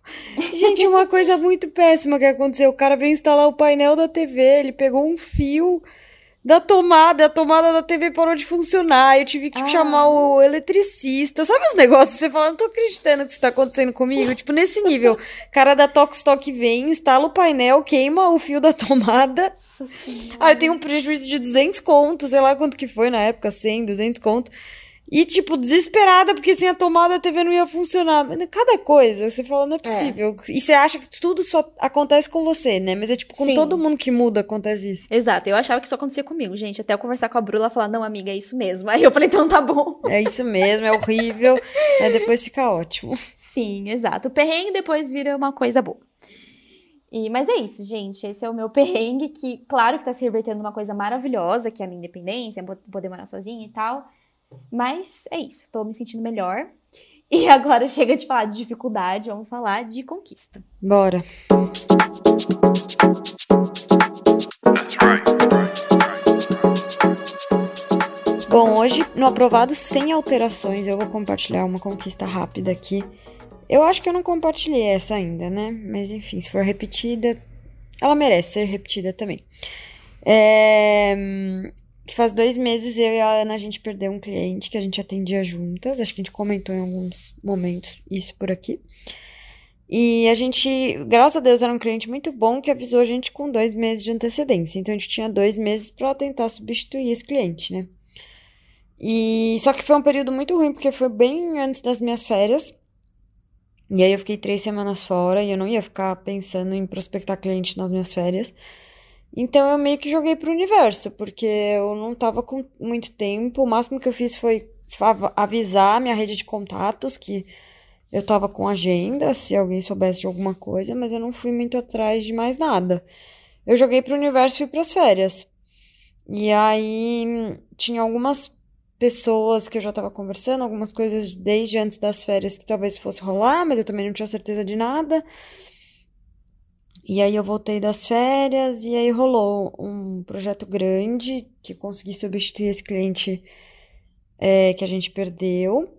Gente, uma coisa muito péssima que aconteceu. O cara veio instalar o painel da TV, ele pegou um fio da tomada, a tomada da TV parou de funcionar, eu tive que ah. chamar o eletricista. Sabe os negócios? Você fala, não tô acreditando que isso tá acontecendo comigo. tipo, nesse nível. Cara da Tokstok vem, instala o painel, queima o fio da tomada. Nossa senhora. Ah, eu tenho um prejuízo de 200 contos, sei lá quanto que foi na época, 100, 200 contos. E, tipo, desesperada, porque sem a tomada a TV não ia funcionar. Cada coisa, você fala, não é, é. possível. É. E você acha que tudo só acontece com você, né? Mas é tipo, com Sim. todo mundo que muda acontece isso. Exato, eu achava que isso acontecia comigo, gente. Até eu conversar com a Bruna, ela falar, não, amiga, é isso mesmo. Aí eu falei, então tá bom. É isso mesmo, é horrível. Aí depois fica ótimo. Sim, exato. O perrengue depois vira uma coisa boa. E, mas é isso, gente. Esse é o meu perrengue, que, claro que tá se revertendo uma coisa maravilhosa, que é a minha independência, poder morar sozinha e tal. Mas é isso, tô me sentindo melhor. E agora chega de falar de dificuldade, vamos falar de conquista. Bora. Bom, hoje no aprovado sem alterações, eu vou compartilhar uma conquista rápida aqui. Eu acho que eu não compartilhei essa ainda, né? Mas enfim, se for repetida, ela merece ser repetida também. É que faz dois meses eu e a Ana a gente perdeu um cliente que a gente atendia juntas. Acho que a gente comentou em alguns momentos isso por aqui. E a gente, graças a Deus, era um cliente muito bom que avisou a gente com dois meses de antecedência. Então a gente tinha dois meses para tentar substituir esse cliente, né? E só que foi um período muito ruim, porque foi bem antes das minhas férias. E aí eu fiquei três semanas fora e eu não ia ficar pensando em prospectar cliente nas minhas férias. Então eu meio que joguei pro universo, porque eu não tava com muito tempo. O máximo que eu fiz foi avisar minha rede de contatos que eu tava com agenda, se alguém soubesse de alguma coisa, mas eu não fui muito atrás de mais nada. Eu joguei pro universo e pras férias. E aí tinha algumas pessoas que eu já tava conversando, algumas coisas desde antes das férias que talvez fosse rolar, mas eu também não tinha certeza de nada. E aí eu voltei das férias e aí rolou um projeto grande que consegui substituir esse cliente é, que a gente perdeu.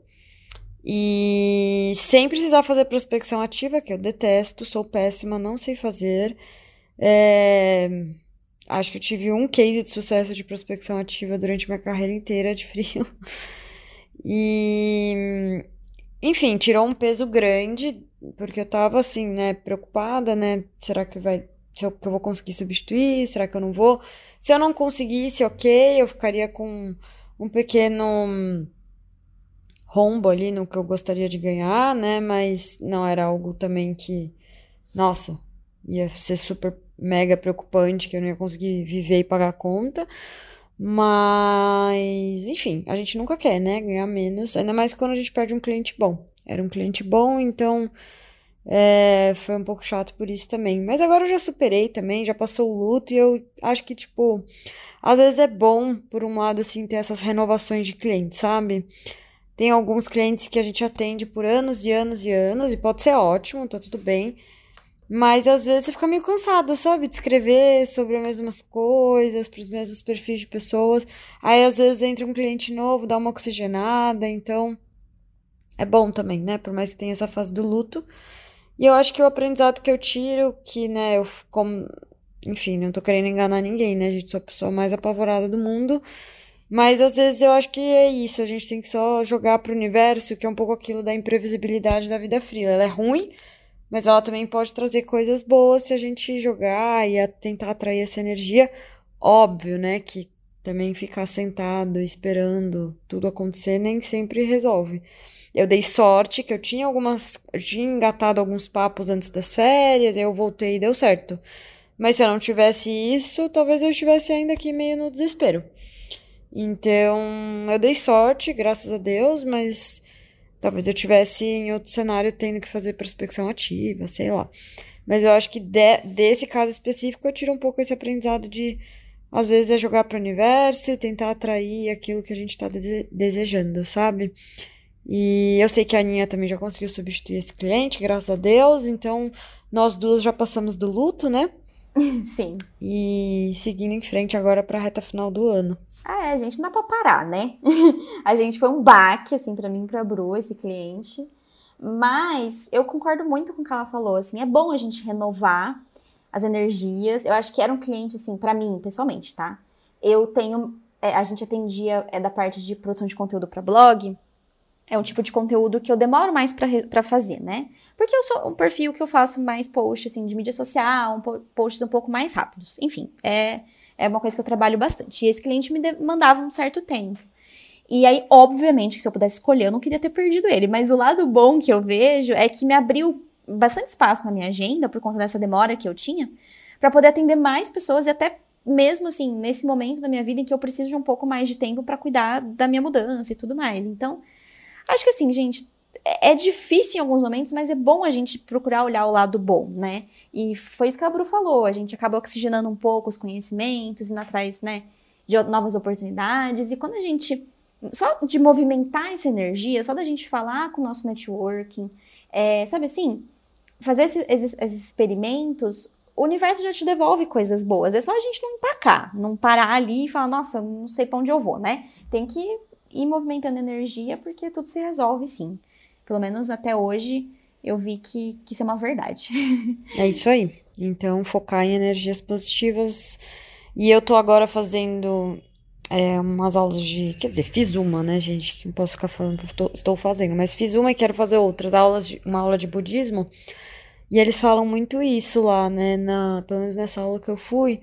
E sem precisar fazer prospecção ativa, que eu detesto, sou péssima, não sei fazer. É, acho que eu tive um case de sucesso de prospecção ativa durante minha carreira inteira de frio. E, enfim, tirou um peso grande, porque eu tava assim, né, preocupada, né? Será que vai. Se eu, que eu vou conseguir substituir? Será que eu não vou? Se eu não conseguisse, ok, eu ficaria com um pequeno rombo ali no que eu gostaria de ganhar, né? Mas não era algo também que, nossa, ia ser super mega preocupante, que eu não ia conseguir viver e pagar a conta. Mas, enfim, a gente nunca quer, né? Ganhar menos, ainda mais quando a gente perde um cliente bom. Era um cliente bom, então é, foi um pouco chato por isso também. Mas agora eu já superei também, já passou o luto e eu acho que, tipo, às vezes é bom, por um lado, assim, ter essas renovações de clientes, sabe? Tem alguns clientes que a gente atende por anos e anos e anos, e pode ser ótimo, tá tudo bem. Mas às vezes você fica meio cansada, sabe? De escrever sobre as mesmas coisas, para os mesmos perfis de pessoas. Aí às vezes entra um cliente novo, dá uma oxigenada, então é bom também, né? Por mais que tenha essa fase do luto. E eu acho que o aprendizado que eu tiro, que, né, eu como. Enfim, não tô querendo enganar ninguém, né? A gente sou a pessoa mais apavorada do mundo. Mas às vezes eu acho que é isso, a gente tem que só jogar pro universo, que é um pouco aquilo da imprevisibilidade da vida fria. Ela é ruim, mas ela também pode trazer coisas boas se a gente jogar e tentar atrair essa energia. Óbvio, né, que também ficar sentado esperando tudo acontecer nem sempre resolve. Eu dei sorte que eu tinha algumas. Eu tinha engatado alguns papos antes das férias, eu voltei e deu certo. Mas se eu não tivesse isso, talvez eu estivesse ainda aqui meio no desespero. Então, eu dei sorte, graças a Deus, mas talvez eu tivesse em outro cenário tendo que fazer prospecção ativa, sei lá. Mas eu acho que de, desse caso específico eu tiro um pouco esse aprendizado de às vezes é jogar para o universo e tentar atrair aquilo que a gente está dese desejando, sabe? E eu sei que a Aninha também já conseguiu substituir esse cliente, graças a Deus. Então, nós duas já passamos do luto, né? Sim. E seguindo em frente agora para a reta final do ano. Ah, é, gente, não dá pra parar, né? a gente foi um baque, assim, para mim e pra Bru, esse cliente. Mas eu concordo muito com o que ela falou, assim, é bom a gente renovar as energias. Eu acho que era um cliente, assim, para mim, pessoalmente, tá? Eu tenho. É, a gente atendia é da parte de produção de conteúdo para blog. É um tipo de conteúdo que eu demoro mais para fazer, né? Porque eu sou um perfil que eu faço mais posts, assim, de mídia social, um posts um pouco mais rápidos. Enfim, é é uma coisa que eu trabalho bastante. E esse cliente me mandava um certo tempo. E aí, obviamente, que se eu pudesse escolher, eu não queria ter perdido ele. Mas o lado bom que eu vejo é que me abriu bastante espaço na minha agenda, por conta dessa demora que eu tinha, para poder atender mais pessoas e até mesmo assim, nesse momento da minha vida em que eu preciso de um pouco mais de tempo para cuidar da minha mudança e tudo mais. Então, acho que assim, gente, é, é difícil em alguns momentos, mas é bom a gente procurar olhar o lado bom, né? E foi isso que a Bru falou, a gente acaba oxigenando um pouco os conhecimentos, indo atrás, né, de novas oportunidades. E quando a gente, só de movimentar essa energia, só da gente falar com o nosso networking, é, sabe assim, fazer esses, esses, experimentos, o universo já te devolve coisas boas. É só a gente não empacar, não parar ali e falar, nossa, não sei pra onde eu vou, né? Tem que ir movimentando energia porque tudo se resolve sim. Pelo menos até hoje eu vi que, que isso é uma verdade. É isso aí. Então, focar em energias positivas. E eu tô agora fazendo é, umas aulas de. Quer dizer, fiz uma, né, gente? Não posso ficar falando que eu tô, estou fazendo, mas fiz uma e quero fazer outras. Aulas de, uma aula de budismo. E eles falam muito isso lá, né? Na, pelo menos nessa aula que eu fui.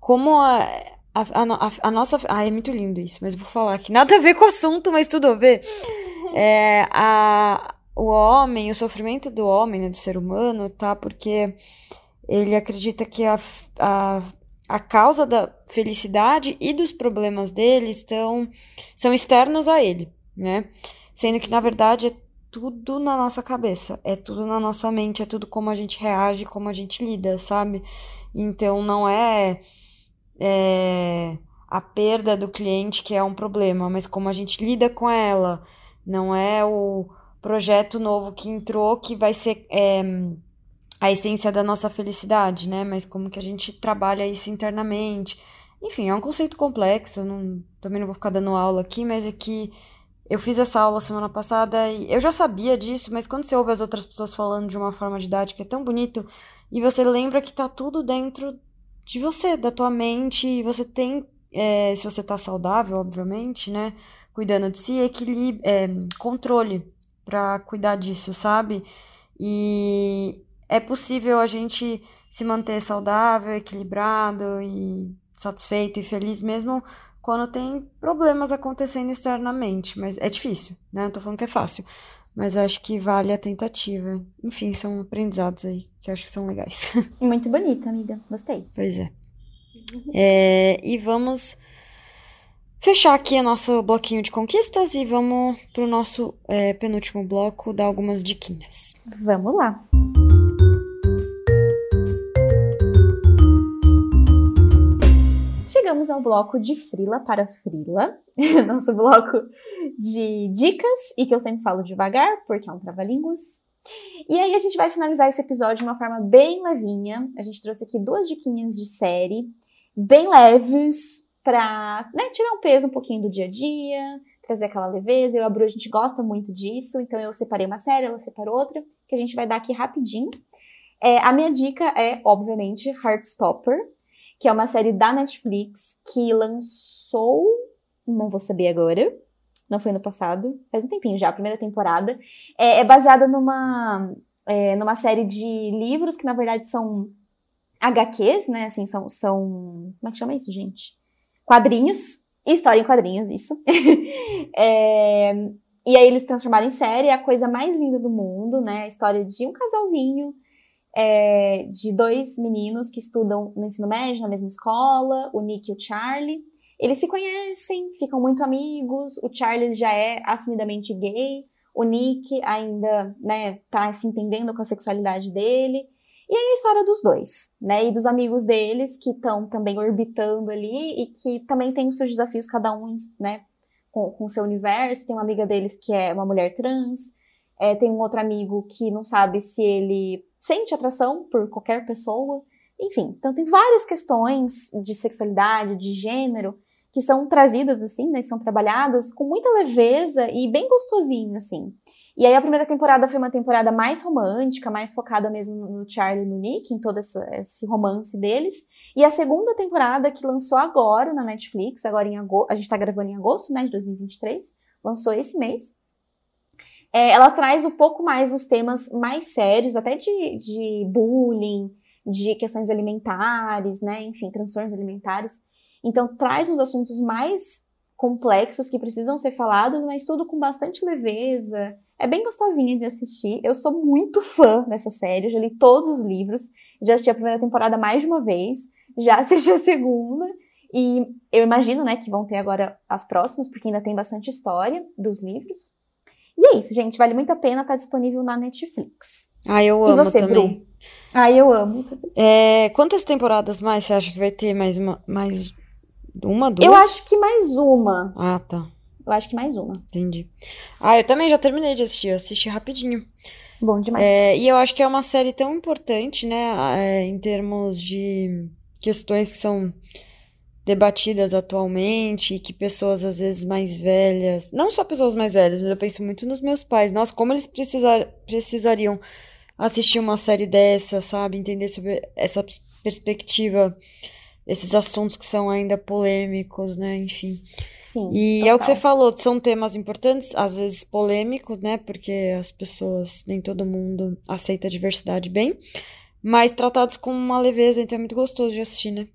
Como a, a, a, a nossa. Ah, é muito lindo isso, mas vou falar aqui. Nada a ver com o assunto, mas tudo a ver é, a, o homem, o sofrimento do homem, né, do ser humano, tá? Porque ele acredita que a, a, a causa da felicidade e dos problemas dele estão, são externos a ele, né? Sendo que, na verdade, é tudo na nossa cabeça, é tudo na nossa mente, é tudo como a gente reage, como a gente lida, sabe? Então, não é, é a perda do cliente que é um problema, mas como a gente lida com ela, não é o projeto novo que entrou que vai ser é, a essência da nossa felicidade, né? Mas como que a gente trabalha isso internamente. Enfim, é um conceito complexo, não, também não vou ficar dando aula aqui, mas é que eu fiz essa aula semana passada e eu já sabia disso, mas quando você ouve as outras pessoas falando de uma forma didática é tão bonito e você lembra que tá tudo dentro de você, da tua mente. Você tem, é, se você tá saudável, obviamente, né? Cuidando de si, equilíbrio, é, controle para cuidar disso, sabe? E é possível a gente se manter saudável, equilibrado e satisfeito e feliz mesmo quando tem problemas acontecendo externamente. Mas é difícil, né? Não tô falando que é fácil. Mas acho que vale a tentativa. Enfim, são aprendizados aí que eu acho que são legais. Muito bonito, amiga. Gostei. Pois é. é e vamos fechar aqui o nosso bloquinho de conquistas e vamos pro nosso é, penúltimo bloco dar algumas diquinhas. Vamos lá. Chegamos ao bloco de Frila para Frila, nosso bloco de dicas, e que eu sempre falo devagar, porque é um trava-línguas. E aí a gente vai finalizar esse episódio de uma forma bem levinha. A gente trouxe aqui duas diquinhas de série, bem leves, pra né, tirar um peso um pouquinho do dia a dia, trazer aquela leveza. Eu e a Bru, a gente gosta muito disso, então eu separei uma série, ela separou outra, que a gente vai dar aqui rapidinho. É, a minha dica é, obviamente, Heartstopper, que é uma série da Netflix que lançou, não vou saber agora, não foi no passado, faz um tempinho já, a primeira temporada. É, é baseada numa, é, numa série de livros que, na verdade, são HQs, né? Assim, são, são. Como é que chama isso, gente? Quadrinhos. História em quadrinhos, isso. é, e aí eles transformaram em série, é a coisa mais linda do mundo, né? A história de um casalzinho, é, de dois meninos que estudam no ensino médio, na mesma escola, o Nick e o Charlie. Eles se conhecem, ficam muito amigos. O Charlie já é assumidamente gay. O Nick ainda, né, tá se entendendo com a sexualidade dele. E aí a história dos dois, né? E dos amigos deles que estão também orbitando ali e que também têm os seus desafios, cada um, né, com o seu universo. Tem uma amiga deles que é uma mulher trans. É, tem um outro amigo que não sabe se ele sente atração por qualquer pessoa. Enfim, então tem várias questões de sexualidade, de gênero, que são trazidas assim, né, que são trabalhadas com muita leveza e bem gostosinho assim. E aí a primeira temporada foi uma temporada mais romântica, mais focada mesmo no Charlie e no Nick, em todo esse romance deles. E a segunda temporada que lançou agora na Netflix, agora em agosto, a gente tá gravando em agosto, né, de 2023, lançou esse mês. É, ela traz um pouco mais os temas mais sérios, até de, de bullying, de questões alimentares, né, enfim, transtornos alimentares. Então, traz os assuntos mais complexos que precisam ser falados, mas tudo com bastante leveza. É bem gostosinha de assistir. Eu sou muito fã dessa série, eu já li todos os livros, já assisti a primeira temporada mais de uma vez, já assisti a segunda. E eu imagino, né, que vão ter agora as próximas, porque ainda tem bastante história dos livros. E é isso, gente. Vale muito a pena, tá disponível na Netflix. Ah, eu amo. E você, também. Bru? Ah, eu amo. É, quantas temporadas mais você acha que vai ter? Mais uma, mais uma, duas? Eu acho que mais uma. Ah, tá. Eu acho que mais uma. Entendi. Ah, eu também já terminei de assistir. Eu assisti rapidinho. Bom demais. É, e eu acho que é uma série tão importante, né? É, em termos de questões que são debatidas atualmente e que pessoas às vezes mais velhas, não só pessoas mais velhas, mas eu penso muito nos meus pais. Nossa, como eles precisar, precisariam assistir uma série dessa, sabe? Entender sobre essa perspectiva esses assuntos que são ainda polêmicos, né? Enfim. Sim, e total. é o que você falou, são temas importantes, às vezes polêmicos, né? Porque as pessoas, nem todo mundo aceita a diversidade bem, mas tratados com uma leveza, então é muito gostoso de assistir, né?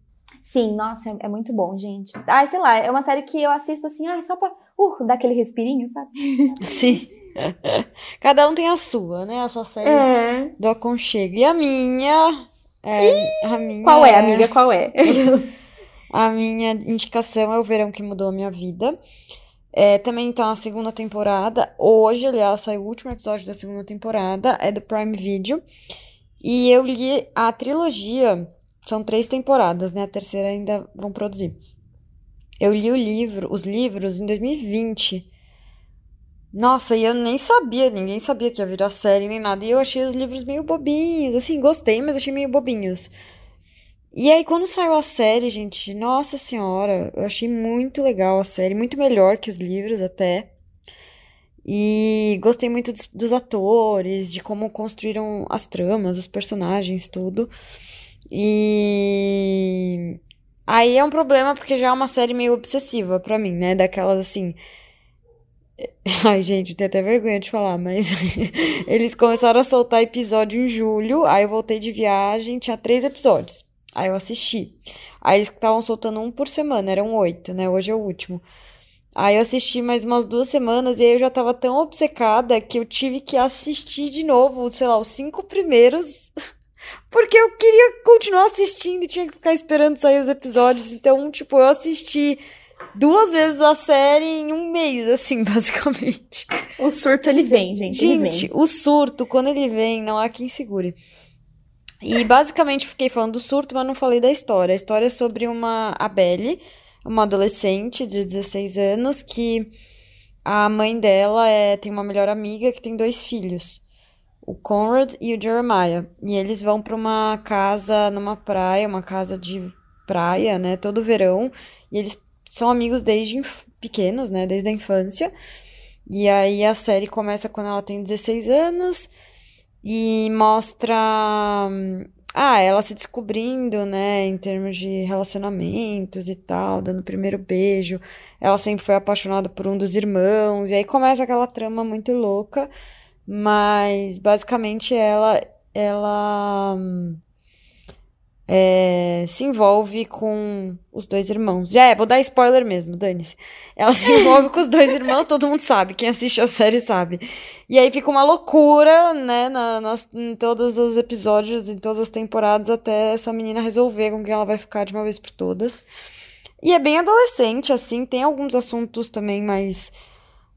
Sim, nossa, é, é muito bom, gente. Ai, sei lá, é uma série que eu assisto assim, ai, só pra uh, dar aquele respirinho, sabe? Sim. Cada um tem a sua, né? A sua série É. do aconchego. E a minha. É, a minha Qual é, amiga? Qual é? A minha indicação é o Verão que Mudou a Minha Vida. É, também tá na segunda temporada. Hoje, aliás, saiu o último episódio da segunda temporada. É do Prime Video. E eu li a trilogia. São três temporadas, né? A terceira ainda vão produzir. Eu li o livro, os livros em 2020. Nossa, e eu nem sabia, ninguém sabia que ia virar série nem nada. E eu achei os livros meio bobinhos. Assim, gostei, mas achei meio bobinhos. E aí, quando saiu a série, gente, nossa senhora, eu achei muito legal a série, muito melhor que os livros até. E gostei muito dos, dos atores, de como construíram as tramas, os personagens, tudo. E aí é um problema porque já é uma série meio obsessiva para mim, né? Daquelas assim. Ai, gente, tenho até vergonha de falar, mas eles começaram a soltar episódio em julho, aí eu voltei de viagem, tinha três episódios. Aí eu assisti. Aí eles estavam soltando um por semana, eram oito, né? Hoje é o último. Aí eu assisti mais umas duas semanas e aí eu já tava tão obcecada que eu tive que assistir de novo, sei lá, os cinco primeiros. Porque eu queria continuar assistindo e tinha que ficar esperando sair os episódios. Então, tipo, eu assisti duas vezes a série em um mês, assim, basicamente. O surto ele vem, gente. Gente, o surto, quando ele vem, não há quem segure. E basicamente fiquei falando do surto, mas não falei da história. A história é sobre uma Abelle uma adolescente de 16 anos que a mãe dela é, tem uma melhor amiga que tem dois filhos, o Conrad e o Jeremiah. E eles vão para uma casa numa praia, uma casa de praia, né, todo verão, e eles são amigos desde pequenos, né, desde a infância. E aí a série começa quando ela tem 16 anos e mostra ah, ela se descobrindo, né, em termos de relacionamentos e tal, dando o primeiro beijo. Ela sempre foi apaixonada por um dos irmãos, e aí começa aquela trama muito louca, mas basicamente ela ela é, se envolve com os dois irmãos. Já é, vou dar spoiler mesmo, dane-se. Ela se envolve com os dois irmãos, todo mundo sabe, quem assiste a série sabe. E aí fica uma loucura, né, na, nas, em todos os episódios, em todas as temporadas, até essa menina resolver com quem ela vai ficar de uma vez por todas. E é bem adolescente, assim, tem alguns assuntos também mais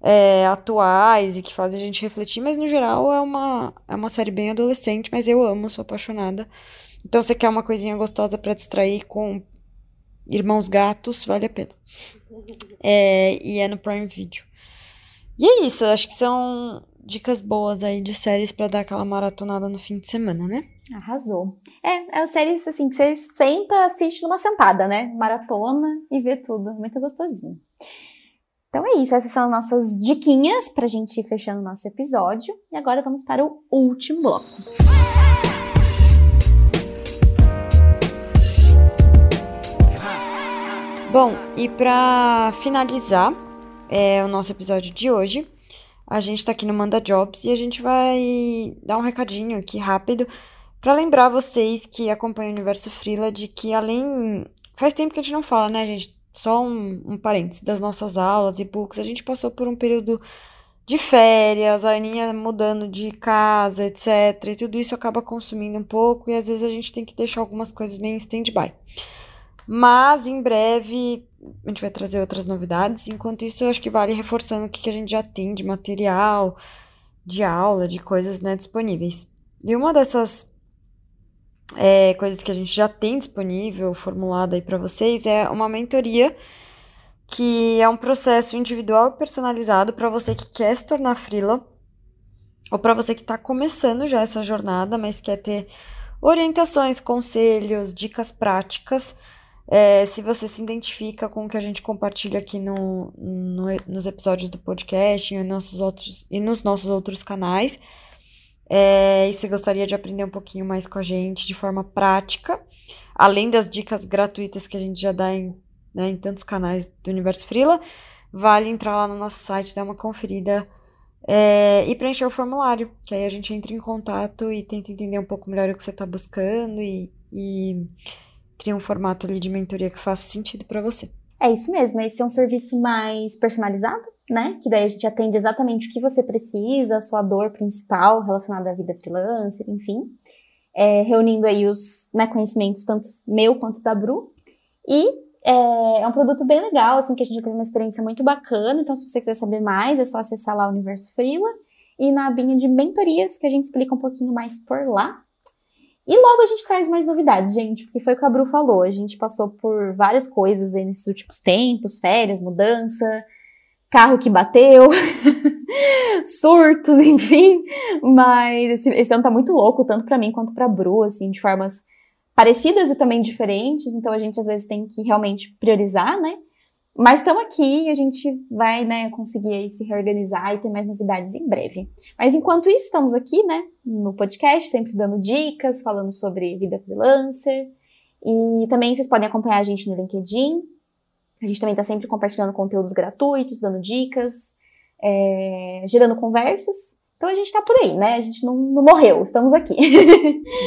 é, atuais e que fazem a gente refletir, mas no geral é uma, é uma série bem adolescente, mas eu amo, sou apaixonada. Então, você quer uma coisinha gostosa para distrair com Irmãos Gatos, vale a pena. É, e é no Prime Video. E é isso, acho que são dicas boas aí de séries para dar aquela maratonada no fim de semana, né? Arrasou. É, é uma série assim que você senta, assiste numa sentada, né? Maratona e vê tudo. Muito gostosinho. Então é isso, essas são as nossas diquinhas pra gente ir fechando o nosso episódio. E agora vamos para o último bloco. Bom, e para finalizar é, o nosso episódio de hoje, a gente tá aqui no Manda Jobs e a gente vai dar um recadinho aqui rápido para lembrar vocês que acompanham o Universo Freela de que além. Faz tempo que a gente não fala, né, gente? Só um, um parênteses das nossas aulas e books. A gente passou por um período de férias, a Aninha mudando de casa, etc. E tudo isso acaba consumindo um pouco e às vezes a gente tem que deixar algumas coisas meio em stand-by. Mas em breve a gente vai trazer outras novidades. Enquanto isso, eu acho que vale reforçando o que a gente já tem de material, de aula, de coisas né, disponíveis. E uma dessas é, coisas que a gente já tem disponível, formulada aí para vocês, é uma mentoria que é um processo individual e personalizado para você que quer se tornar frila ou para você que está começando já essa jornada, mas quer ter orientações, conselhos, dicas práticas é, se você se identifica com o que a gente compartilha aqui no, no, nos episódios do podcast e, nossos outros, e nos nossos outros canais. É, e se gostaria de aprender um pouquinho mais com a gente de forma prática, além das dicas gratuitas que a gente já dá em, né, em tantos canais do Universo Frila, vale entrar lá no nosso site, dar uma conferida é, e preencher o formulário, que aí a gente entra em contato e tenta entender um pouco melhor o que você está buscando e, e cria um formato ali de mentoria que faça sentido para você. É isso mesmo, esse é um serviço mais personalizado, né? Que daí a gente atende exatamente o que você precisa, a sua dor principal relacionada à vida freelancer, enfim. É, reunindo aí os né, conhecimentos, tanto meu quanto da Bru. E é, é, um produto bem legal, assim, que a gente já teve uma experiência muito bacana. Então, se você quiser saber mais, é só acessar lá o Universo Freela e na abinha de mentorias, que a gente explica um pouquinho mais por lá. E logo a gente traz mais novidades, gente, porque foi o que a Bru falou. A gente passou por várias coisas aí nesses últimos tempos, férias, mudança, carro que bateu, surtos, enfim. Mas esse, esse, ano tá muito louco, tanto para mim quanto pra Bru, assim, de formas parecidas e também diferentes. Então a gente às vezes tem que realmente priorizar, né? Mas estamos aqui e a gente vai, né, conseguir se reorganizar e ter mais novidades em breve. Mas enquanto isso, estamos aqui, né, no podcast, sempre dando dicas, falando sobre vida freelancer. E também vocês podem acompanhar a gente no LinkedIn. A gente também está sempre compartilhando conteúdos gratuitos, dando dicas, é, gerando conversas. Então a gente está por aí, né? A gente não, não morreu, estamos aqui.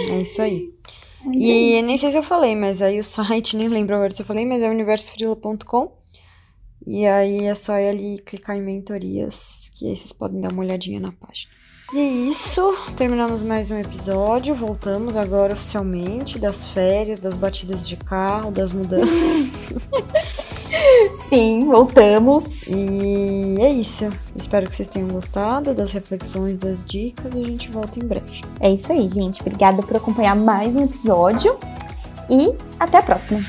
é isso aí. Mas e é nem sei se eu falei, mas aí o site, nem lembro agora se eu falei, mas é universofrila.com. E aí é só ali clicar em mentorias, que aí vocês podem dar uma olhadinha na página. E é isso, terminamos mais um episódio. Voltamos agora oficialmente das férias, das batidas de carro, das mudanças. Sim, voltamos. E é isso. Espero que vocês tenham gostado das reflexões, das dicas e a gente volta em breve. É isso aí, gente. Obrigada por acompanhar mais um episódio e até a próxima.